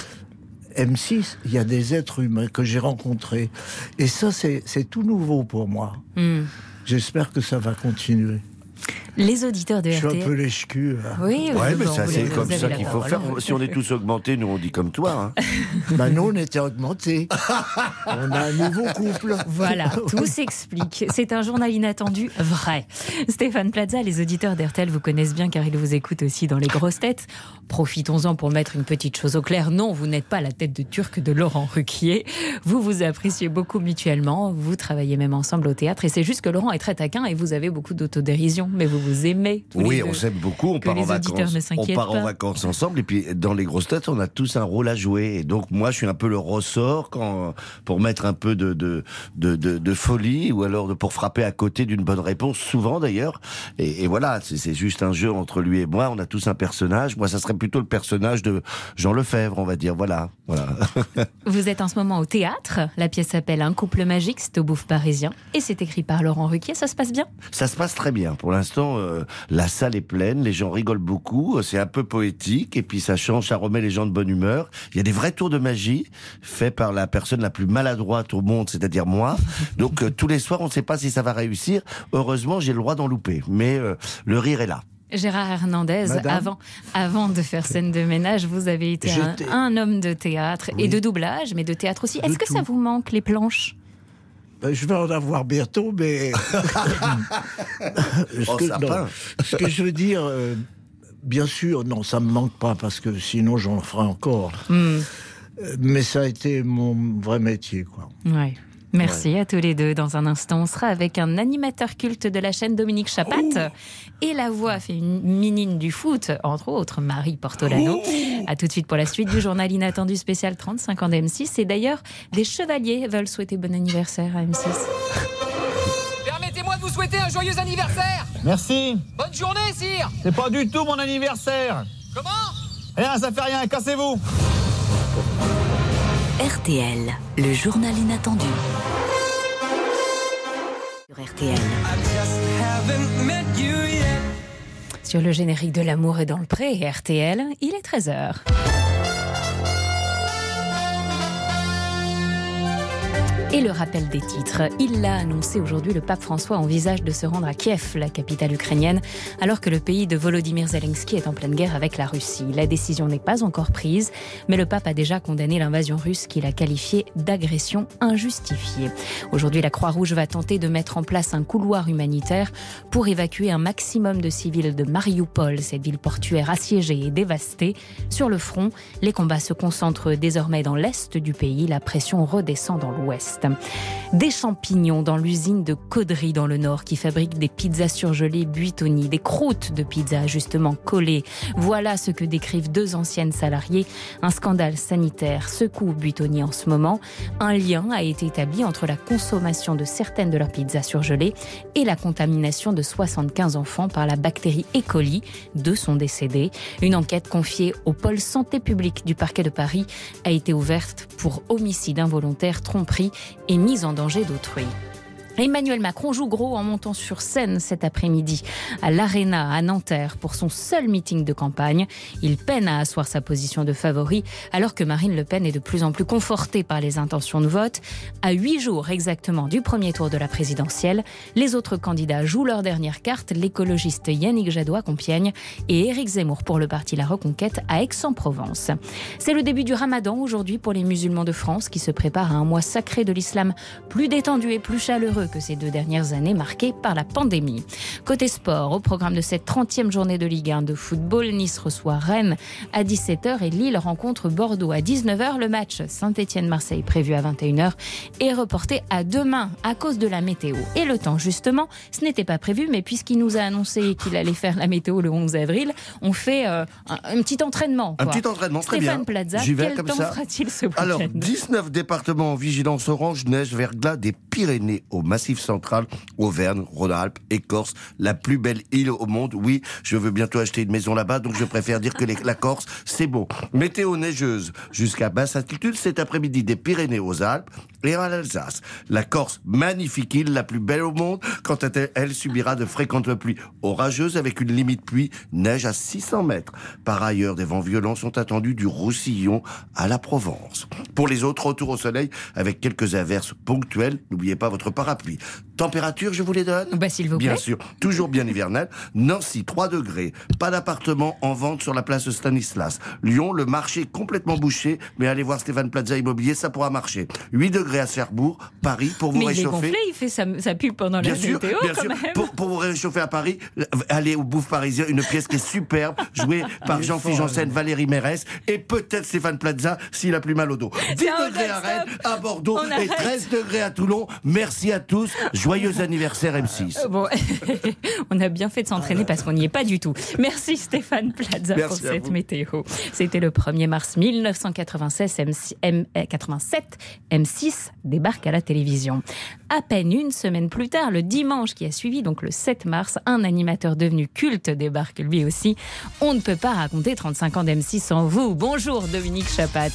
M6. Il y a des êtres humains que j'ai rencontrés. Et ça, c'est c'est tout nouveau pour moi. Hmm. J'espère que ça va continuer. Les auditeurs de Je suis un RTL. peu lèche-cul. là. Oui, oui, Ouais, mais ça, vous c'est comme ça qu'il faut faire. Si on est tous augmentés, nous on dit comme toi. Hein. Bah, nous, on était augmentés. on a un nouveau couple. Voilà, tout s'explique. C'est un journal inattendu vrai. Stéphane Plaza, les auditeurs d'RTL vous connaissent bien car ils vous écoutent aussi dans les grosses têtes. Profitons-en pour mettre une petite chose au clair. Non, vous n'êtes pas la tête de turc de Laurent Ruquier. Vous vous appréciez beaucoup mutuellement. Vous travaillez même ensemble au théâtre. Et c'est juste que Laurent est très taquin et vous avez beaucoup d'autodérision. Mais vous vous aimez tous les Oui, deux. on s'aime beaucoup, on Que part, en vacances, ne on part en vacances ensemble et puis dans les grosses têtes, on a tous un rôle à jouer. Et donc moi, je suis un peu le ressort quand, pour mettre un peu de, de, de, de, de folie ou alors de, pour frapper à côté d'une bonne réponse, souvent d'ailleurs. Et, et voilà, c'est c'est juste un jeu entre lui et moi. On a tous un personnage. Moi, ça serait plutôt le personnage de Jean Lefebvre, on va dire. Voilà, voilà. Vous êtes en ce moment au théâtre. La pièce s'appelle Un couple magique. C'est au Bouffe parisien. Et c'est écrit par Laurent Ruquier. Ça se passe bien? Ça se passe très bien. Pour l'instant, euh, la salle est pleine, les gens rigolent beaucoup, c'est un peu poétique, et puis ça change, ça remet les gens de bonne humeur. Il y a des vrais tours de magie faits par la personne la plus maladroite au monde, c'est-à-dire moi. Donc euh, tous les soirs, on ne sait pas si ça va réussir. Heureusement, j'ai le droit d'en louper, mais euh, le rire est là. Gérard Hernandez, avant, avant de faire scène de ménage, vous avez été un, un homme de théâtre et de doublage, mais de théâtre aussi. Est-ce que ça vous manque, les planches? Ben, je vais en avoir bientôt, mais. ce, Oh, que, non, ce que je veux dire, euh, bien sûr, non, ça me manque pas parce que sinon j'en ferai encore. Hmm. Euh, Mais ça a été mon vrai métier, quoi. Ouais. Merci à tous les deux. Dans un instant, on sera avec un animateur culte de la chaîne Dominique Chapat et la voix féminine du foot, entre autres Marie Portolano. À tout de suite pour la suite du journal inattendu spécial 35 ans d'M6. Et d'ailleurs, des chevaliers veulent souhaiter bon anniversaire à M6. Permettez-moi de vous souhaiter un joyeux anniversaire Merci. Bonne journée, sire C'est pas du tout mon anniversaire. Comment? Rien, ça fait rien, cassez-vous. RTL, le journal inattendu. Sur RTL. Sur le générique de l'amour est dans le pré, RTL, il est 13h. Et le rappel des titres. Il l'a annoncé aujourd'hui, le pape François envisage de se rendre à Kiev, la capitale ukrainienne, alors que le pays de Volodymyr Zelensky est en pleine guerre avec la Russie. La décision n'est pas encore prise, mais le pape a déjà condamné l'invasion russe qu'il a qualifiée d'agression injustifiée. Aujourd'hui, la Croix-Rouge va tenter de mettre en place un couloir humanitaire pour évacuer un maximum de civils de Mariupol, cette ville portuaire assiégée et dévastée. Sur le front, les combats se concentrent désormais dans l'est du pays, la pression redescend dans l'ouest. Des champignons dans l'usine de Caudry dans le nord qui fabrique des pizzas surgelées Buitoni, des croûtes de pizza justement collées. Voilà ce que décrivent deux anciennes salariées. Un scandale sanitaire secoue Buitoni en ce moment. Un lien a été établi entre la consommation de certaines de leurs pizzas surgelées et la contamination de 75 enfants par la bactérie E. coli. Deux sont décédés. Une enquête confiée au pôle santé publique du parquet de Paris a été ouverte pour homicide involontaire, tromperie et mise en danger d'autrui. Emmanuel Macron joue gros en montant sur scène cet après-midi à l'Arena à Nanterre pour son seul meeting de campagne. Il peine à asseoir sa position de favori alors que Marine Le Pen est de plus en plus confortée par les intentions de vote. À huit jours exactement du premier tour de la présidentielle, les autres candidats jouent leur dernière carte, l'écologiste Yannick Jadot à Compiègne et Éric Zemmour pour le parti La Reconquête à Aix-en-Provence. C'est le début du ramadan aujourd'hui pour les musulmans de France qui se préparent à un mois sacré de l'islam plus détendu et plus chaleureux que ces deux dernières années marquées par la pandémie. Côté sport, au programme de cette 30e journée de Ligue 1 de football, Nice reçoit Rennes à 17h et Lille rencontre Bordeaux à 19h. Le match Saint-Étienne-Marseille prévu à 21h est reporté à demain à cause de la météo. Et le temps, justement, ce n'était pas prévu, mais puisqu'il nous a annoncé qu'il allait faire la météo le 11 avril, on fait euh, un, un petit entraînement. Un petit entraînement, très Stéphane bien. Plaza, J'y vais quel comme temps fera-t-il ce week-end? Alors, 19 départements en vigilance orange, neige, verglas, des Pyrénées au Massif central, Auvergne, Rhône-Alpes, Écorce, la plus belle île au monde. Oui, je veux bientôt acheter une maison là-bas, donc je préfère dire que la Corse, c'est beau. Météo neigeuse jusqu'à basse altitude cet après-midi des Pyrénées aux Alpes et à l'Alsace. La Corse, magnifique île, la plus belle au monde, elle, elle subira de fréquentes pluies orageuses avec une limite pluie neige à 600 mètres. Par ailleurs, des vents violents sont attendus du Roussillon à la Provence. Pour les autres, retour au soleil avec quelques averses ponctuelles. N'oubliez pas votre parapluie. Température, je vous les donne Bah, s'il vous Bien plaît. sûr, toujours bien hivernal. Nancy, 3 degrés. Pas d'appartement en vente sur la place Stanislas. Lyon, le marché est complètement bouché, mais allez voir Stéphane Plaza Immobilier, ça pourra marcher. 8 degrés à Cherbourg, Paris, pour vous Mais il est réchauffer. gonflé, il fait sa, sa pub pendant Bien la sûr, météo bien quand sûr. même. Pour, pour vous réchauffer à Paris, euh, allez au Bouffe Parisien, une pièce qui est superbe, jouée par Jean-Philippe Janssen, Valérie Mérès et peut-être Stéphane Plaza s'il a plus mal au dos. 10 C'est un degrés à Rennes, à Bordeaux et arrête. 13 degrés à Toulon. Merci à tous. Joyeux anniversaire M6. Euh, Bon, on a bien fait de s'entraîner parce qu'on n'y est pas du tout. Merci Stéphane Plaza Merci pour cette vous. météo. C'était le 1er mars 1996, M6, M- euh, 87, M6 débarque à la télévision. À peine une semaine plus tard, le dimanche qui a suivi, donc le 7 mars, un animateur devenu culte débarque lui aussi. On ne peut pas raconter 35 ans d'M6 sans vous. Bonjour Dominique Chapat.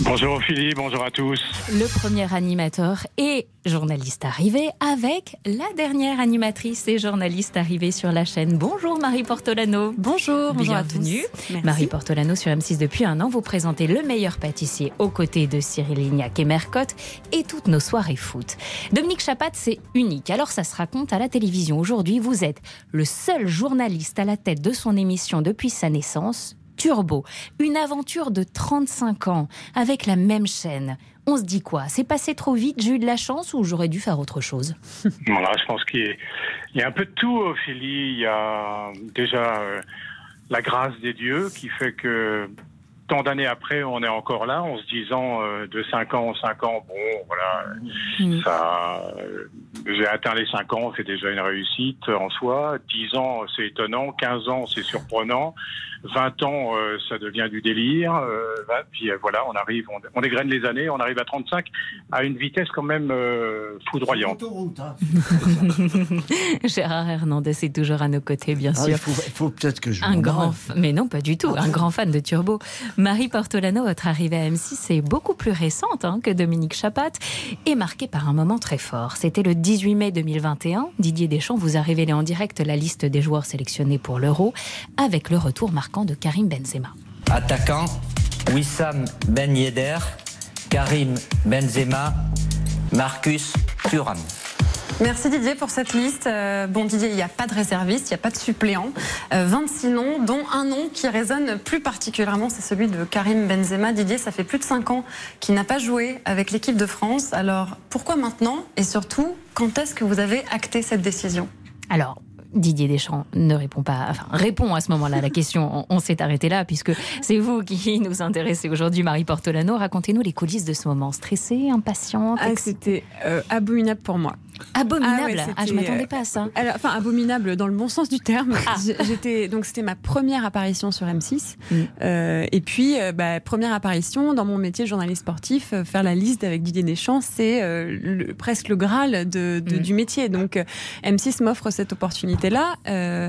Bonjour Ophélie, bonjour à tous. Le premier animateur et journaliste arrivé avec la dernière animatrice et journaliste arrivée sur la chaîne. Bonjour Marie Portolano. Bonjour, bonjour à tous. Bienvenue. Marie Portolano sur M6 depuis un an. Vous présentez le meilleur pâtissier aux côtés de Cyril Lignac et Mercotte et toutes nos soirées foot. Dominique Chapat, c'est unique. Alors ça se raconte à la télévision. Aujourd'hui, vous êtes le seul journaliste à la tête de son émission depuis sa naissance. Turbo, une aventure de 35 ans avec la même chaîne. On se dit quoi? C'est passé trop vite, j'ai eu de la chance ou j'aurais dû faire autre chose? Voilà, je pense qu'il y, a- il y a un peu de tout, Ophélie. Il y a déjà euh, la grâce des dieux qui fait que tant d'années après, on est encore là, en se disant euh, de 5 ans en 5 ans, bon, voilà, ça, euh, j'ai atteint les 5 ans, c'est déjà une réussite en soi. 10 ans, c'est étonnant. 15 ans, c'est surprenant. 20 ans, euh, ça devient du délire. Euh, puis euh, voilà, on arrive, on, on dégraine les années, on arrive à 35 à une vitesse quand même euh, foudroyante. Gérard Hernandez est toujours à nos côtés, bien Ah, sûr. il faut, peut-être que je Un grand, mais non, pas du tout, un grand fan de Turbo. Marie Portolano, votre arrivée à M6 est beaucoup plus récente hein, que Dominique Chapat et marquée par un moment très fort. C'était le 18 mai 2021. Didier Deschamps vous a révélé en direct la liste des joueurs sélectionnés pour l'Euro avec le retour marquant de Karim Benzema. Attaquant, Wissam Ben Yedder, Karim Benzema, Marcus Thuram. Merci Didier pour cette liste. Euh, bon Didier, il n'y a pas de réserviste, il n'y a pas de suppléant. Euh, 26 noms, dont un nom qui résonne plus particulièrement, c'est celui de Karim Benzema. Didier, ça fait plus de 5 ans qu'il n'a pas joué avec l'équipe de France. Alors pourquoi maintenant? Et surtout, quand est-ce que vous avez acté cette décision? Alors, Didier Deschamps ne répond pas, enfin répond à ce moment-là à la question. On, on s'est arrêté là puisque c'est vous qui nous intéressez aujourd'hui, Marie Portolano. Racontez-nous les coulisses de ce moment. Stressée, impatiente, Ah, c'était euh, abominable pour moi. Abominable. ouais, Ah, je m'attendais euh, pas à ça. Alors, enfin, abominable dans le bon sens du terme. J- J'étais donc c'était ma première apparition sur M6. Euh, et puis, euh, bah, première apparition dans mon métier de journaliste sportif, euh, faire la liste avec Didier Deschamps, c'est euh, le- presque le graal de, de- du métier. Donc, euh, M6 m'offre cette opportunité-là. Euh,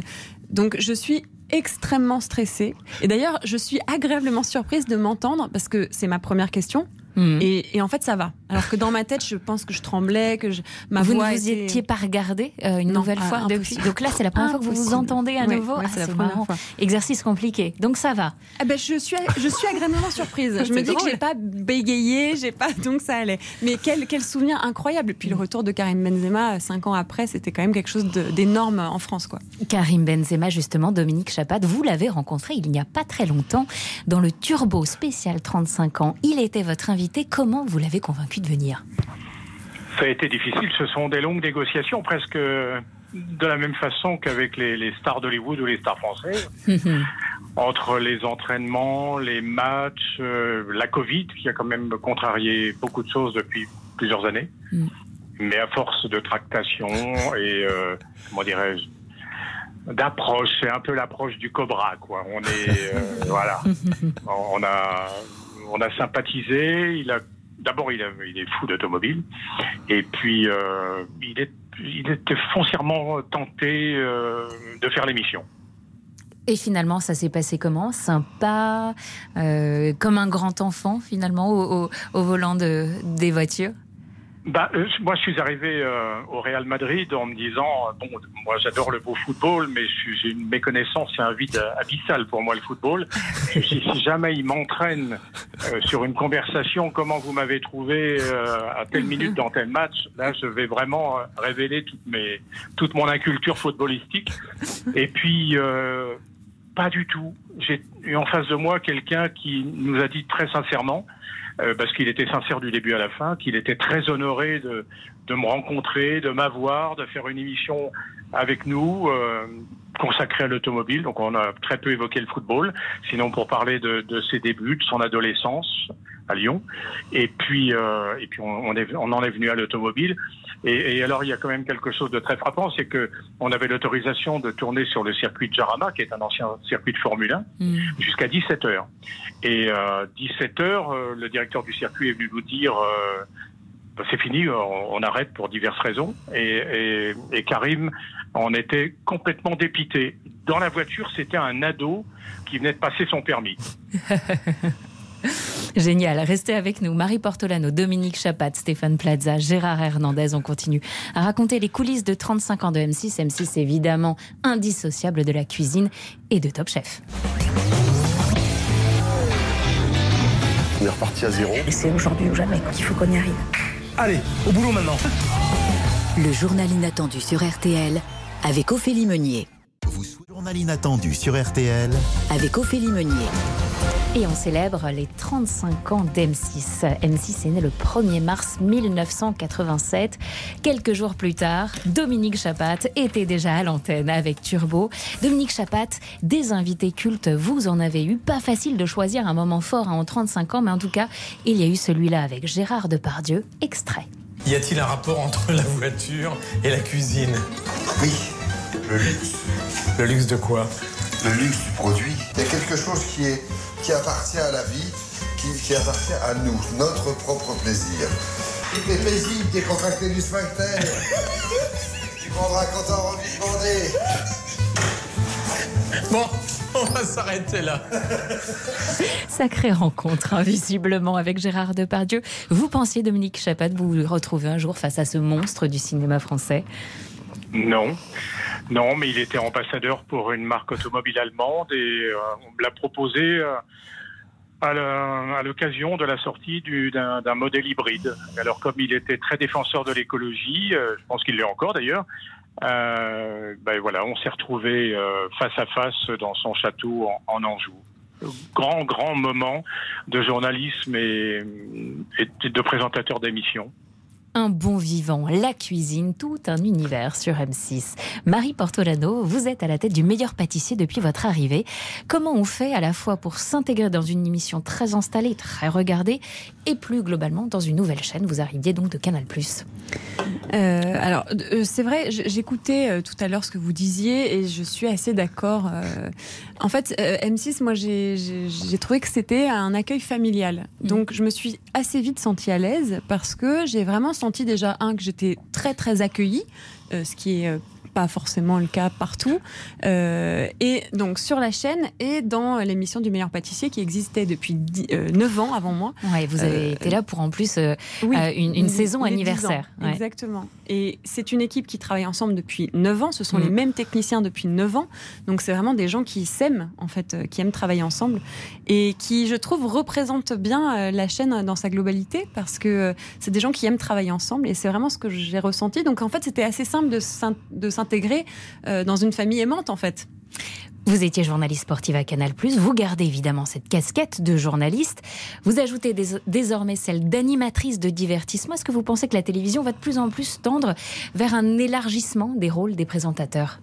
donc, je suis extrêmement stressée. Et d'ailleurs, je suis agréablement surprise de m'entendre parce que c'est ma première question. Mhm. Et, et en fait, ça va. Alors que dans ma tête, je pense que je tremblais, que je, ma vous voix ne vous était- étiez pas regardé euh, une Non, nouvelle ah, fois depuis. Donc là, c'est la première fois que vous vous entendez à Ouais, nouveau. ouais, Ah, c'est marrant. fois. Exercice compliqué. Donc ça va. Ah ben je suis je suis agréablement surprise. Je me dis drôle. que j'ai pas bégayé, j'ai pas donc ça allait. Mais quel quel souvenir incroyable. Et puis le retour de Karim Benzema euh, cinq ans après, c'était quand même quelque chose d'énorme en France quoi. Karim Benzema, justement, Dominique Chapat, vous l'avez rencontré il n'y a pas très longtemps dans le Turbo spécial 35 ans. Il était votre invité. Comment vous l'avez convaincu de venir? Ça a été difficile. Ce sont des longues négociations, presque de la même façon qu'avec les, les stars d'Hollywood ou les stars françaises. Entre les entraînements, les matchs, euh, la Covid qui a quand même contrarié beaucoup de choses depuis plusieurs années. Mais à force de tractation et, euh, comment dirais-je, d'approche, c'est un peu l'approche du Cobra, quoi. On est, euh, voilà, on a, on a sympathisé. Il a, d'abord, il, est fou d'automobile, et puis euh, il était foncièrement tenté euh, de faire l'émission. Et finalement, ça s'est passé comment? Sympa, euh, comme un grand enfant finalement au, volant de, des voitures? Bah, euh, moi, je suis arrivé euh, au Real Madrid en me disant euh, bon, moi, j'adore le beau football, mais j'ai une méconnaissance, c'est un vide abyssal pour moi le football. Si jamais il m'entraîne euh, sur une conversation, comment vous m'avez trouvé euh, à telle minute dans tel match, là, je vais vraiment euh, révéler toute mes, toute mon inculture footballistique. Et puis. euh, pas du tout. J'ai eu en face de moi quelqu'un qui nous a dit très sincèrement, euh, parce qu'il était sincère du début à la fin, qu'il était très honoré de, de me rencontrer, de m'avoir, de faire une émission avec nous euh, consacrée à l'automobile. Donc on a très peu évoqué le football, sinon pour parler de, de ses débuts, de son adolescence à Lyon. Et puis, euh, et puis on, est, on en est venu à l'automobile. Et, et alors il y a quand même quelque chose de très frappant, c'est que on avait l'autorisation de tourner sur le circuit de Jarama, qui est un ancien circuit de Formule 1 jusqu'à 17 heures. Et euh, 17 heures, euh, le directeur du circuit est venu nous dire euh, bah, c'est fini, on, on arrête pour diverses raisons. Et, et, et Karim en était complètement dépité. Dans la voiture, c'était un ado qui venait de passer son permis. Génial. Restez avec nous. Marie Portolano, Dominique Chapat, Stéphane Plaza, Gérard Hernandez. On continue à raconter les coulisses de 35 ans de M6. M6, évidemment, indissociable de la cuisine et de Top Chef. On est reparti à zéro. Et c'est aujourd'hui ou jamais qu'il faut qu'on y arrive. Allez, au boulot maintenant. Le journal inattendu sur RTL avec Ophélie Meunier. Journal inattendu sur RTL Avec Ophélie Meunier. Et on célèbre les 35 ans d'M6. M6 est né le 1er mars 1987. Quelques jours plus tard, Dominique Chapat était déjà à l'antenne avec Turbo. Dominique Chapat, des invités cultes, vous en avez eu. Pas facile de choisir un moment fort hein, en 35 ans, mais en tout cas, il y a eu celui-là avec Gérard Depardieu. Extrait. Y a-t-il un rapport entre la voiture et la cuisine? Oui, le luxe. Le luxe de quoi? Le luxe du produit. Il y a quelque chose qui, est, qui appartient à la vie, qui, qui appartient à nous, notre propre plaisir. Si t'es paisible, t'es contracté du sphincter. tu prendras quand t'auras envie de bander. Bon, on va s'arrêter là. Sacrée rencontre, hein, visiblement, avec Gérard Depardieu. Vous pensiez, Dominique Chapat, vous retrouver un jour face à ce monstre du cinéma français? Non. Non, mais il était ambassadeur pour une marque automobile allemande et euh, on me l'a proposé euh, à l'occasion de la sortie du- d'un modèle hybride. Alors comme il était très défenseur de l'écologie, euh, je pense qu'il l'est encore d'ailleurs, ben voilà, on s'est retrouvé face à face dans son château en, en Anjou. Grand, grand moment de journalisme et, et de présentateur d'émissions. Un bon vivant, la cuisine, tout un univers sur M6. Marie Portolano, vous êtes à la tête du meilleur pâtissier depuis votre arrivée. Comment on fait à la fois pour s'intégrer dans une émission très installée, très regardée, et plus globalement dans une nouvelle chaîne? Vous arriviez donc de Canal+. Euh, alors, euh, c'est vrai, j'écoutais euh, tout à l'heure ce que vous disiez et je suis assez d'accord. en fait, euh, M6, moi, j'ai- trouvé que c'était un accueil familial. Donc, je me suis assez vite sentie à l'aise parce que j'ai vraiment senti déjà, un, que j'étais très, très accueillie, euh, ce qui est euh, pas forcément le cas partout. Euh, et donc, sur la chaîne et dans l'émission du meilleur pâtissier qui existait depuis 9 ans avant moi. Ouais, vous avez Euh, été là pour en plus euh, oui, euh, une, saison les 10 anniversaire. ans, Ouais. Exactement. Et c'est une équipe qui travaille ensemble depuis 9 ans. Ce sont Mm. les mêmes techniciens depuis 9 ans. Donc c'est vraiment des gens qui s'aiment, en fait, euh, qui aiment travailler ensemble et qui, je trouve, représentent bien euh, la chaîne dans sa globalité parce que euh, c'est des gens qui aiment travailler ensemble et c'est vraiment ce que j'ai ressenti. Donc en fait, c'était assez simple de s'in- de s'intégrer euh, dans une famille aimante, en fait. Vous étiez journaliste sportive à Canal+, vous gardez évidemment cette casquette de journaliste, vous ajoutez dés- désormais celle d'animatrice de divertissement. Est-ce que vous pensez que la télévision va de plus en plus tendre vers un élargissement des rôles des présentateurs?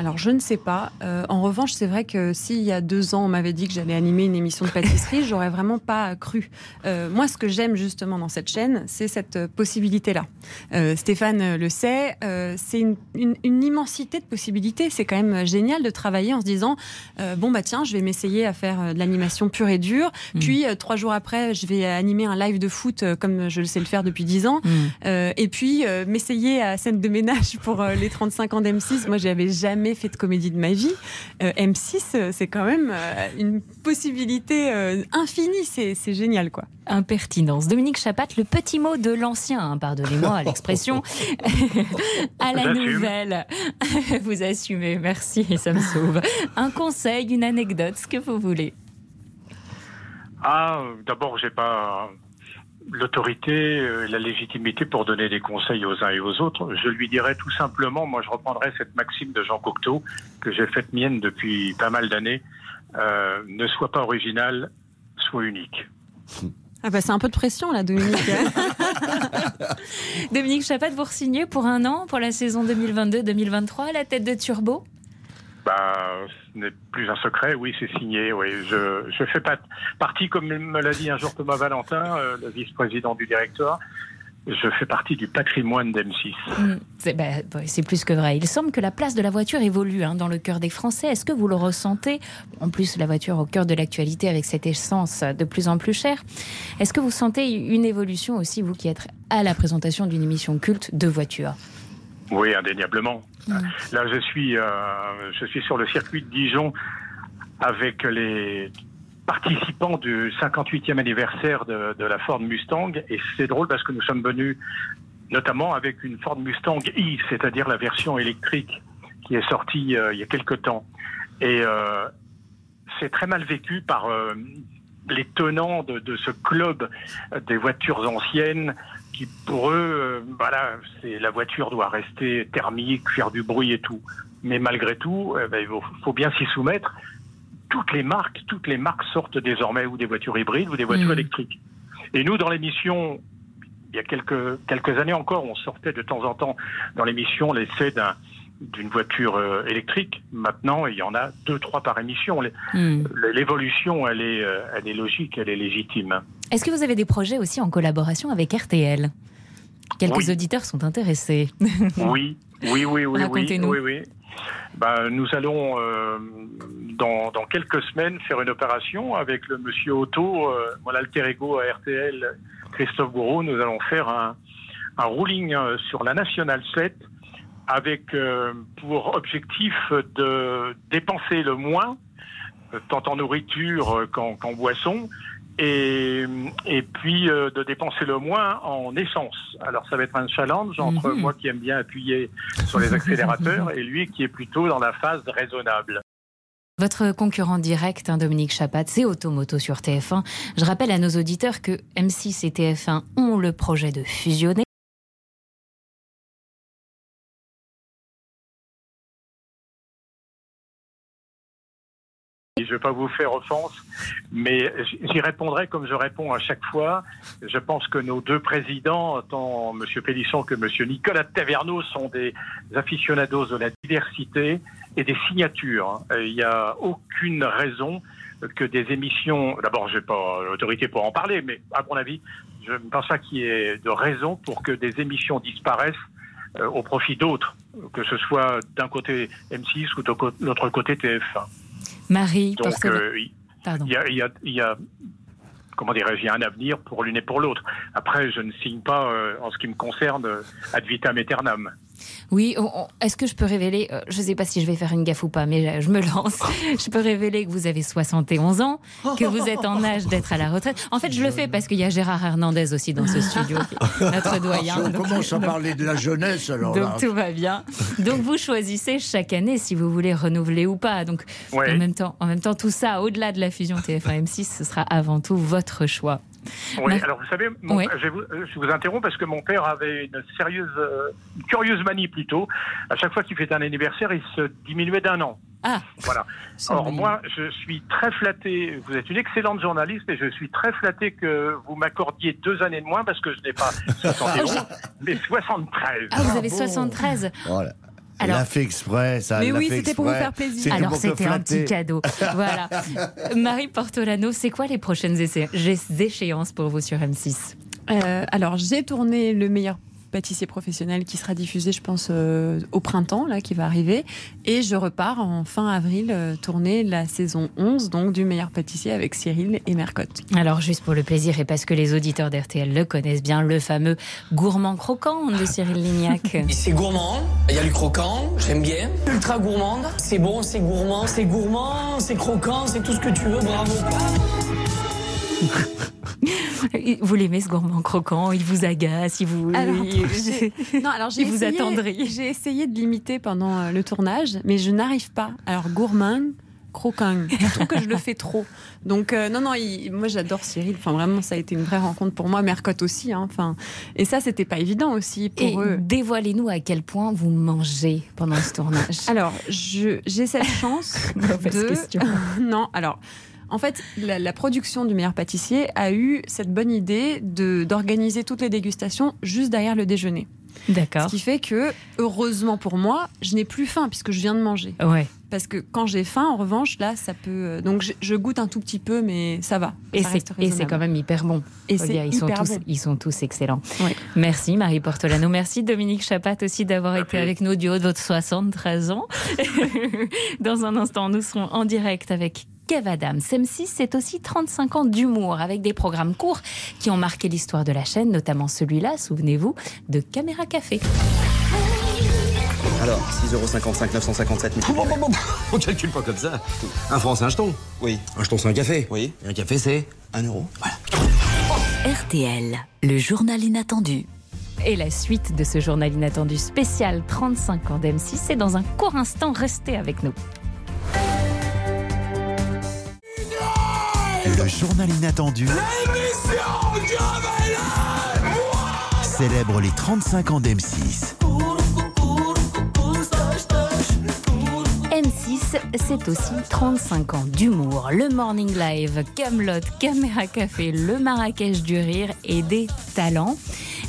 Alors, je ne sais pas. Euh, en revanche, c'est vrai que s'il y a deux ans, on m'avait dit que j'allais animer une émission de pâtisserie, j'aurais vraiment pas cru. Euh, moi, ce que j'aime justement dans cette chaîne, c'est cette euh, possibilité-là. Euh, Stéphane le sait, c'est une, une- une immensité de possibilités. C'est quand même génial de travailler en se disant bon, bah tiens, je vais m'essayer à faire de l'animation pure et dure. Puis, euh, trois jours après, je vais animer un live de foot comme je le sais le faire depuis dix ans. Euh, et puis, m'essayer à scène de ménage pour les 35 ans d'M6. Moi, j'avais jamais fait de comédie de ma vie. Euh, M6, euh, c'est quand même euh, une possibilité euh, infinie. C'est c'est génial, quoi. Impertinence. Dominique Chapat, le petit mot de l'ancien, hein, pardonnez-moi l'expression, à la J'assume. nouvelle. Vous assumez, merci, ça me sauve. Un conseil, une anecdote, ce que vous voulez. Ah, d'abord, j'ai pas l'autorité, euh, la légitimité pour donner des conseils aux uns et aux autres. Je lui dirais tout simplement, moi, je reprendrai cette maxime de Jean Cocteau que j'ai faite mienne depuis pas mal d'années. euh, ne sois pas original, sois unique. Ah bah c'est un peu de pression là, Dominique. Dominique Chapat, vous signez pour un an, pour la saison 2022-2023, à la tête de Turbo? Bah, ce n'est plus un secret, oui, c'est signé. Oui, je, je fais pas partie, comme me l'a dit un jour Thomas Valentin, euh, le vice-président du directoire. Je fais partie du patrimoine d'M6. Mm, C'est bah, ouais, c'est plus que vrai. Il semble que la place de la voiture évolue hein, dans le cœur des Français. Est-ce que vous le ressentez? En plus, la voiture au cœur de l'actualité avec cette essence de plus en plus chère. Est-ce que vous sentez une évolution aussi, vous qui êtes à la présentation d'une émission culte de voiture Oui, indéniablement. Là, je suis, euh, je suis sur le circuit de Dijon avec les participants du 58e anniversaire de, de la Ford Mustang. Et c'est drôle parce que nous sommes venus notamment avec une Ford Mustang i, c'est-à-dire la version électrique qui est sortie euh, il y a quelque temps. Et euh, c'est très mal vécu par euh, les tenants de, de ce club des voitures anciennes qui, pour eux, euh, voilà, c'est la voiture doit rester thermique, faire du bruit et tout. Mais malgré tout, eh ben, il faut, faut bien s'y soumettre. Toutes les marques, toutes les marques sortent désormais ou des voitures hybrides ou des voitures Mm. électriques. Et nous, dans l'émission, il y a quelques, quelques années encore, on sortait de temps en temps dans l'émission l'essai d'un d'une voiture euh, électrique. Maintenant, il y en a deux, trois par émission. Hmm. L'évolution, elle est, euh, elle est logique, elle est légitime. Est-ce que vous avez des projets aussi en collaboration avec RTL Quelques Oui. auditeurs sont intéressés. Oui, oui, oui, oui, oui, Racontez-nous. oui, oui. Ben, nous allons euh, dans, dans quelques semaines faire une opération avec le monsieur Otto, euh, mon alter ego à RTL, Christophe Gouraud. Nous allons faire un, un ruling euh, sur la Nationale 7 avec euh, pour objectif de dépenser le moins, euh, tant en nourriture euh, qu'en qu'en boisson, et, et puis euh, de dépenser le moins en essence. Alors ça va être un challenge entre Mhm. moi qui aime bien appuyer sur les accélérateurs et lui qui est plutôt dans la phase raisonnable. Votre concurrent direct, hein, Dominique Chapat, c'est Automoto sur TF1. Je rappelle à nos auditeurs que M6 et TF1 ont le projet de fusionner. Je ne vais pas vous faire offense, mais j'y répondrai comme je réponds à chaque fois. Je pense que nos deux présidents, tant M. Pélisson que M. Nicolas Taverneau, sont des aficionados de la diversité et des signatures. Euh, Il n'y a aucune raison que des émissions. D'abord, je n'ai pas l'autorité pour en parler, mais à mon avis, je ne pense pas qu'il y ait de raison pour que des émissions disparaissent euh, au profit d'autres, que ce soit d'un côté M6 ou de l'autre côté TF1. Marie Donc, euh, il Pardon. il y a, il y a- il y a- comment dirais-je, il y a un avenir pour l'une et pour l'autre. Après, je ne signe pas, euh, en ce qui me concerne, euh, ad vitam aeternam. Oui, on- on- est-ce que je peux révéler, euh, je ne sais pas si je vais faire une gaffe ou pas, mais euh, je me lance. Je peux révéler que vous avez 71 ans, que vous êtes en âge d'être à la retraite. En fait, je le fais parce qu'il y a Gérard Hernandez aussi dans ce studio, notre doyen. Si on Donc- commence à parler de la jeunesse, alors là. Donc tout va bien. Donc vous choisissez chaque année si vous voulez renouveler ou pas. Donc Ouais. en même temps, en même temps tout ça, au-delà de la fusion TF1 M6, ce sera avant tout votre choix. Oui, Ma- alors vous savez, mon- Oui. je, vous, je vous interromps parce que mon père avait une sérieuse, euh, une curieuse manie plutôt. À chaque fois qu'il fêtait un anniversaire, il se diminuait d'un an. Ah. Voilà. Or, moi, je suis très flatté. Vous êtes une excellente journaliste et je suis très flatté que vous m'accordiez deux années de moins parce que je n'ai pas 71, mais 73. Ah, vous avez 73 Voilà. Alors- l'a fait exprès, ça. Mais oui, fait c'était pour vous exprès. faire plaisir. C'était Alors c'était un petit cadeau. voilà. Marie Portolano, c'est quoi les prochaines échéances pour vous sur M6 Euh, alors, j'ai tourné le meilleur pâtissier professionnel qui sera diffusé, je pense, euh, au printemps, là, qui va arriver. Et je repars en fin avril euh, tourner la saison 11, donc du meilleur pâtissier avec Cyril et Mercotte. Alors juste pour le plaisir et parce que les auditeurs d'RTL le connaissent bien, le fameux gourmand croquant de Cyril Lignac. C'est gourmand, il y a du croquant, j'aime bien. Ultra gourmande, c'est bon, c'est gourmand, c'est gourmand, c'est croquant, c'est tout ce que tu veux, bravo. Vous l'aimez ce gourmand croquant, il vous agace, il vous... Alors, non, alors j'ai vous essayé- attendrit. J'ai essayé de l'imiter pendant euh, le tournage, mais je n'arrive pas. Alors gourmand, croquant, je trouve que je le fais trop. Donc euh, non, non, il- moi j'adore Cyril. Enfin vraiment, ça a été une vraie rencontre pour moi. Mercotte aussi. hein. Enfin, et ça, c'était pas évident aussi pour Et eux. dévoilez-nous à quel point vous mangez pendant ce tournage. Alors, j'ai cette chance de. question. non, alors. En fait, la, la production du meilleur pâtissier a eu cette bonne idée de d'organiser toutes les dégustations juste derrière le déjeuner. D'accord. Ce qui fait que, heureusement pour moi, je n'ai plus faim puisque je viens de manger. Ouais. Parce que quand j'ai faim, en revanche, là, ça peut. euh, Donc, je, je goûte un tout petit peu, mais ça va. Et c'est, quand même hyper bon. Et c'est ils sont hyper tous, bon. ils sont tous excellents. Ouais. Merci Marie Portolano, merci Dominique Chapat aussi d'avoir été avec nous du haut de votre 73 ans. Dans un instant, nous serons en direct avec Kev Adams. M6, c'est aussi 35 ans d'humour avec des programmes courts qui ont marqué l'histoire de la chaîne, notamment celui-là, souvenez-vous, de Caméra Café. Alors, 6,55€, 957 000. Bon, bon, bon, bon, on calcule pas comme ça. Un franc, c'est un jeton. Oui. Un jeton, c'est un café. Oui. Et un café, c'est 1 euro. RTL, le journal inattendu. Et la suite de ce journal inattendu spécial 35 ans d'M6, c'est dans un court instant. Restez avec nous. Journal inattendu célèbre les 35 ans d'M6. M6, c'est aussi 35 ans d'humour, le Morning Live, Camelot, Caméra Café, le Marrakech du rire et des talents.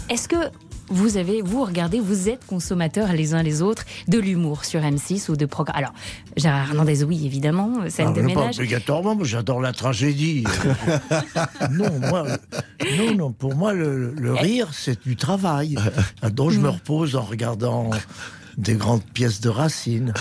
Est-ce que vous avez, vous regardez, vous êtes consommateurs les uns les autres de l'humour sur M6 ou de programmes Alors, Gérard Hernandez, oui, évidemment, scène Ah, de mais Pas ménage. obligatoirement, moi j'adore la tragédie. non, moi, non, non, pour moi, le, le rire, c'est du travail. dont je me repose en regardant des grandes pièces de Racine.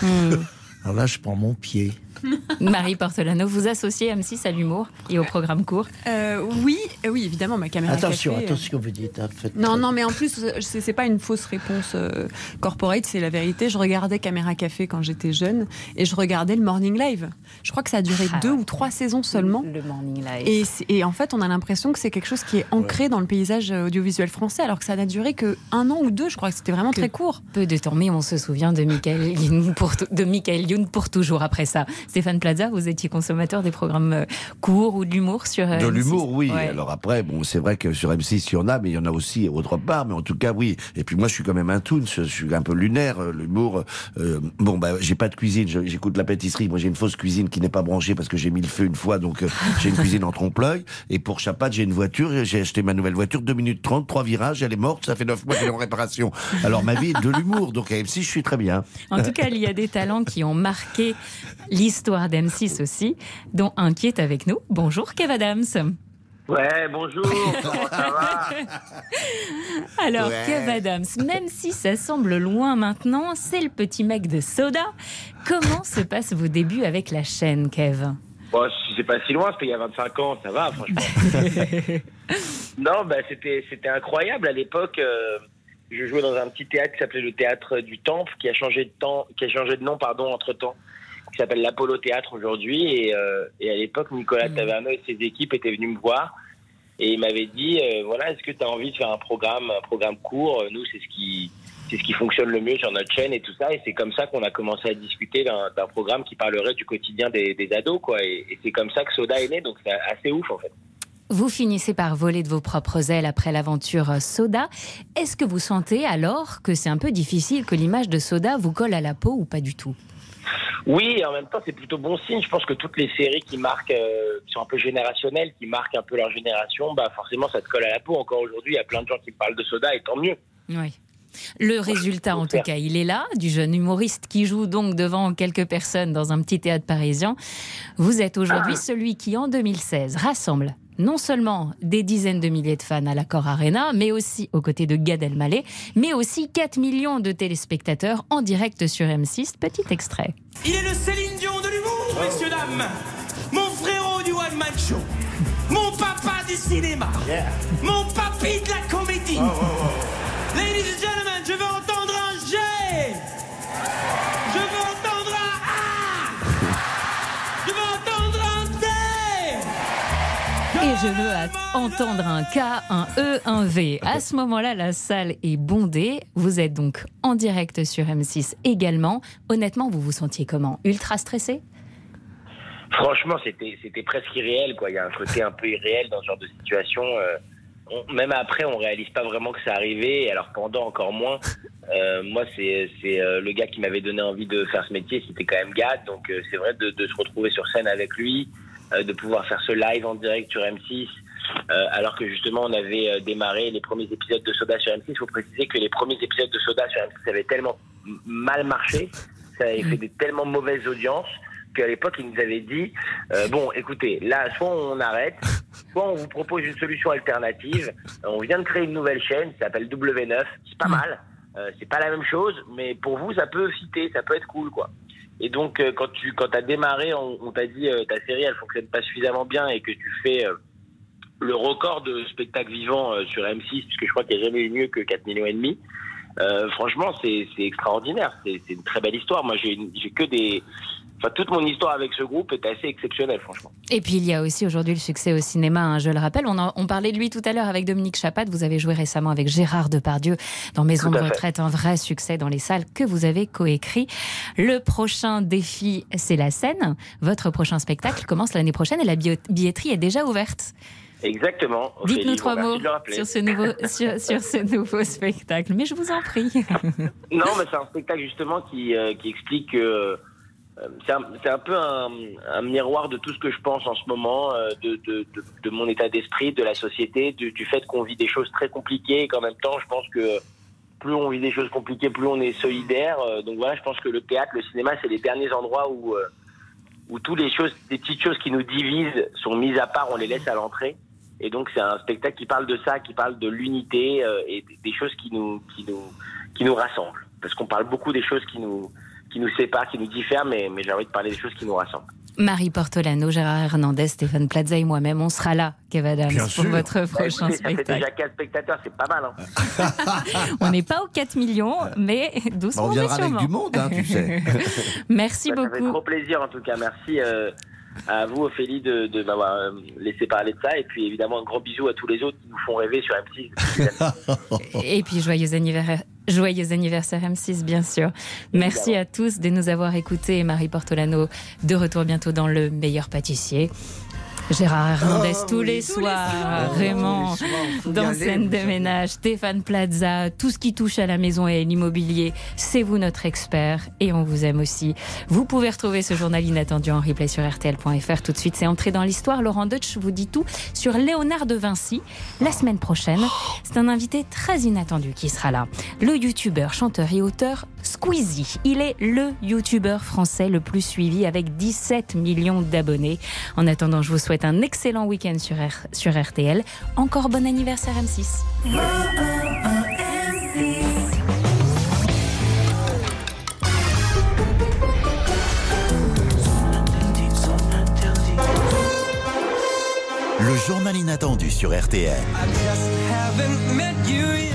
Alors là, je prends mon pied. Marie Portolano, vous associez M6 à l'humour et au programme court Euh, oui, euh, oui, évidemment, ma caméra Attention, café, euh, attention, vous dites. hein, Non, très- non, mais en plus, c'est pas une fausse réponse euh, corporate, c'est la vérité. Je regardais Caméra Café quand j'étais jeune et je regardais le Morning Live. Je crois que ça a duré deux ou trois saisons seulement. Le Morning Live. Et, en fait, on a l'impression que c'est quelque chose qui est ancré dans le paysage audiovisuel français, alors que ça n'a duré que un an ou deux. Je crois que c'était vraiment Que très court. Peu de temps, mais on se souvient de Michael Youn pour, de Michael Youn pour toujours après ça. Stéphane Plaza, vous étiez consommateur des programmes euh, courts ou de l'humour sur euh, De M6? l'humour, oui. Ouais. Alors après, bon, c'est vrai que sur M6, il y en a, mais il y en a aussi autre part. Mais en tout cas, oui. Et puis moi, je suis quand même un toon. Je suis un peu lunaire. euh, L'humour. euh, bon, bah, j'ai pas de cuisine. J'écoute la pâtisserie. Moi, j'ai une fausse cuisine qui n'est pas branchée parce que j'ai mis le feu une fois. Donc, euh, j'ai une cuisine en trompe-l'œil. Et pour Chapat, j'ai une voiture. J'ai acheté ma nouvelle voiture. 2 minutes 30, trois virages. Elle est morte. Ça fait 9 mois qu'elle est en réparation. Alors, ma vie est de l'humour. Donc, à M6, je suis très bien. En tout cas, il y a des talents qui ont marqué l'histoire d'M6 aussi, dont un qui est avec nous. Bonjour Kev Adams. Ouais, bonjour, comment ça va? Alors, Ouais. Kev Adams, même si ça semble loin maintenant, c'est le petit mec de Soda. Comment se passent vos débuts avec la chaîne, Kev? Bon, c'est pas si loin, c'était il y a 25 ans, ça va, franchement. non, bah, c'était, c'était incroyable. À l'époque, euh, je jouais dans un petit théâtre qui s'appelait le Théâtre du Temple, qui a changé de, temps, qui a changé de nom pardon, entre-temps, qui s'appelle l'Apollo Théâtre aujourd'hui. Et, euh, et à l'époque, Nicolas Taverneau et ses équipes étaient venus me voir. Et il m'avait dit, euh, voilà, est-ce que tu as envie de faire un programme, un programme court? Nous, c'est ce qui... C'est ce qui fonctionne le mieux sur notre chaîne et tout ça. Et c'est comme ça qu'on a commencé à discuter d'un d'un programme qui parlerait du quotidien des, des ados, quoi. Et, et c'est comme ça que Soda est né. Donc c'est assez ouf, en fait. Vous finissez par voler de vos propres ailes après l'aventure Soda. Est-ce que vous sentez alors que c'est un peu difficile que l'image de Soda vous colle à la peau ou pas du tout? Oui, et en même temps, c'est plutôt bon signe. Je pense que toutes les séries qui marquent, euh, qui sont un peu générationnelles, qui marquent un peu leur génération, bah forcément, ça te colle à la peau. Encore aujourd'hui, il y a plein de gens qui me parlent de Soda, et tant mieux. Oui. Le résultat, en tout cas, il est là, du jeune humoriste qui joue donc devant quelques personnes dans un petit théâtre parisien. Vous êtes aujourd'hui celui qui, en 2016, rassemble non seulement des dizaines de milliers de fans à l'Accor Arena, mais aussi aux côtés de Gad Elmaleh, mais aussi 4 millions de téléspectateurs en direct sur M6. Petit extrait. Il est le Céline Dion de l'humour, messieurs, dames. Mon frérot du One Man Show. Mon papa du cinéma. Mon papy de la comédie. Ladies je veux entendre un K, un E, un V. À ce moment-là, la salle est bondée. Vous êtes donc en direct sur M6 également. Honnêtement, vous vous sentiez comment? Ultra stressé? Franchement, c'était c'était presque irréel, quoi. Il y a un côté un peu irréel dans ce genre de situation. euh, on- même après, on réalise pas vraiment que ça arrivait. Et alors pendant, encore moins. Euh, moi, c'est c'est euh, le gars qui m'avait donné envie de faire ce métier. C'était quand même Gad. Donc euh, c'est vrai de, de se retrouver sur scène avec lui, de pouvoir faire ce live en direct sur M6. euh, alors que justement on avait euh, démarré les premiers épisodes de Soda sur M6, il faut préciser que les premiers épisodes de Soda sur M6 avaient tellement mal marché, ça avait fait des tellement mauvaises audiences qu'à l'époque, il nous avait dit euh, bon, écoutez, là, soit on arrête, soit on vous propose une solution alternative. Euh, On vient de créer une nouvelle chaîne, ça s'appelle W9, c'est pas mal. Euh, c'est pas la même chose, mais pour vous, ça peut fitter, ça peut être cool, quoi. Et donc, euh, quand tu quand as démarré, on, t'a dit euh, ta série, elle fonctionne pas suffisamment bien et que tu fais euh, le record de spectacle vivant euh, sur M6, puisque je crois qu'il n'y a jamais eu mieux que 4 millions et demi. Franchement, c'est extraordinaire. C'est une très belle histoire. Moi, j'ai que des. Enfin, toute mon histoire avec ce groupe est assez exceptionnelle, franchement. Et puis il y a aussi aujourd'hui le succès au cinéma, hein, je le rappelle. On, en- on parlait de lui tout à l'heure avec Dominique Chapat. Vous avez joué récemment avec Gérard Depardieu dans Maison de retraite, un vrai succès dans les salles que vous avez coécrit. Le prochain défi, c'est la scène. Votre prochain spectacle commence l'année prochaine et la billetterie est déjà ouverte. Exactement. Dites-nous trois merci mots sur ce, nouveau, sur, sur ce nouveau spectacle. Mais je vous en prie. Non, mais c'est un spectacle justement qui, euh, qui explique que euh, c'est un, c'est un peu un, miroir de tout ce que je pense en ce moment, euh, de, mon état d'esprit, de la société, du, fait qu'on vit des choses très compliquées et qu'en même temps, je pense que plus on vit des choses compliquées, plus on est solidaire. Euh, donc voilà, je pense que le théâtre, le cinéma, c'est les derniers endroits où, euh, toutes les choses, les petites choses qui nous divisent sont mises à part, on les laisse à l'entrée. Et donc c'est un spectacle qui parle de ça, qui parle de l'unité euh, et des choses qui nous, qui nous, qui nous rassemblent. Parce qu'on parle beaucoup des choses qui nous, qui nous séparent, qui nous diffèrent, mais, mais j'ai envie de parler des choses qui nous rassemblent. Marie Portolano, Gérard Hernandez, Stéphane Plaza et moi-même, on sera là, Kev Adams, pour votre Bah, prochain écoutez, ça fait spectacle. déjà 4 spectateurs, c'est pas mal. Hein. On n'est pas aux 4 millions, mais doucement, Bah, on viendra mais avec sûrement. du monde, hein, tu sais. Merci Bah, Ça fait beaucoup. trop plaisir en tout cas. Merci euh, à vous, Ophélie, de, de m'avoir euh, laissé parler de ça. Et puis évidemment, un gros bisou à tous les autres qui nous font rêver sur M6. Et puis joyeux anniversaire, joyeux anniversaire M6, bien sûr. Merci à tous de nous avoir écoutés. Marie Portolano, de retour bientôt dans Le Meilleur Pâtissier. Gérard Hernandez Oh, tous, les soirs, Raymond les soirs, y dans scène de ménage, Stéphane Plaza, tout ce qui touche à la maison et à l'immobilier, c'est vous notre expert et on vous aime aussi. Vous pouvez retrouver ce journal inattendu en replay sur rtl.fr. Tout de suite, c'est entré dans l'histoire. Laurent Deutsch vous dit tout sur Léonard de Vinci. La semaine prochaine, c'est un invité très inattendu qui sera là. Le youtubeur, chanteur et auteur Squeezie. Il est le youtubeur français le plus suivi avec 17 millions d'abonnés. En attendant, je vous souhaite un excellent week-end sur, R- sur RTL. Encore bon anniversaire M6. Le journal inattendu sur RTL. haven't met you yet.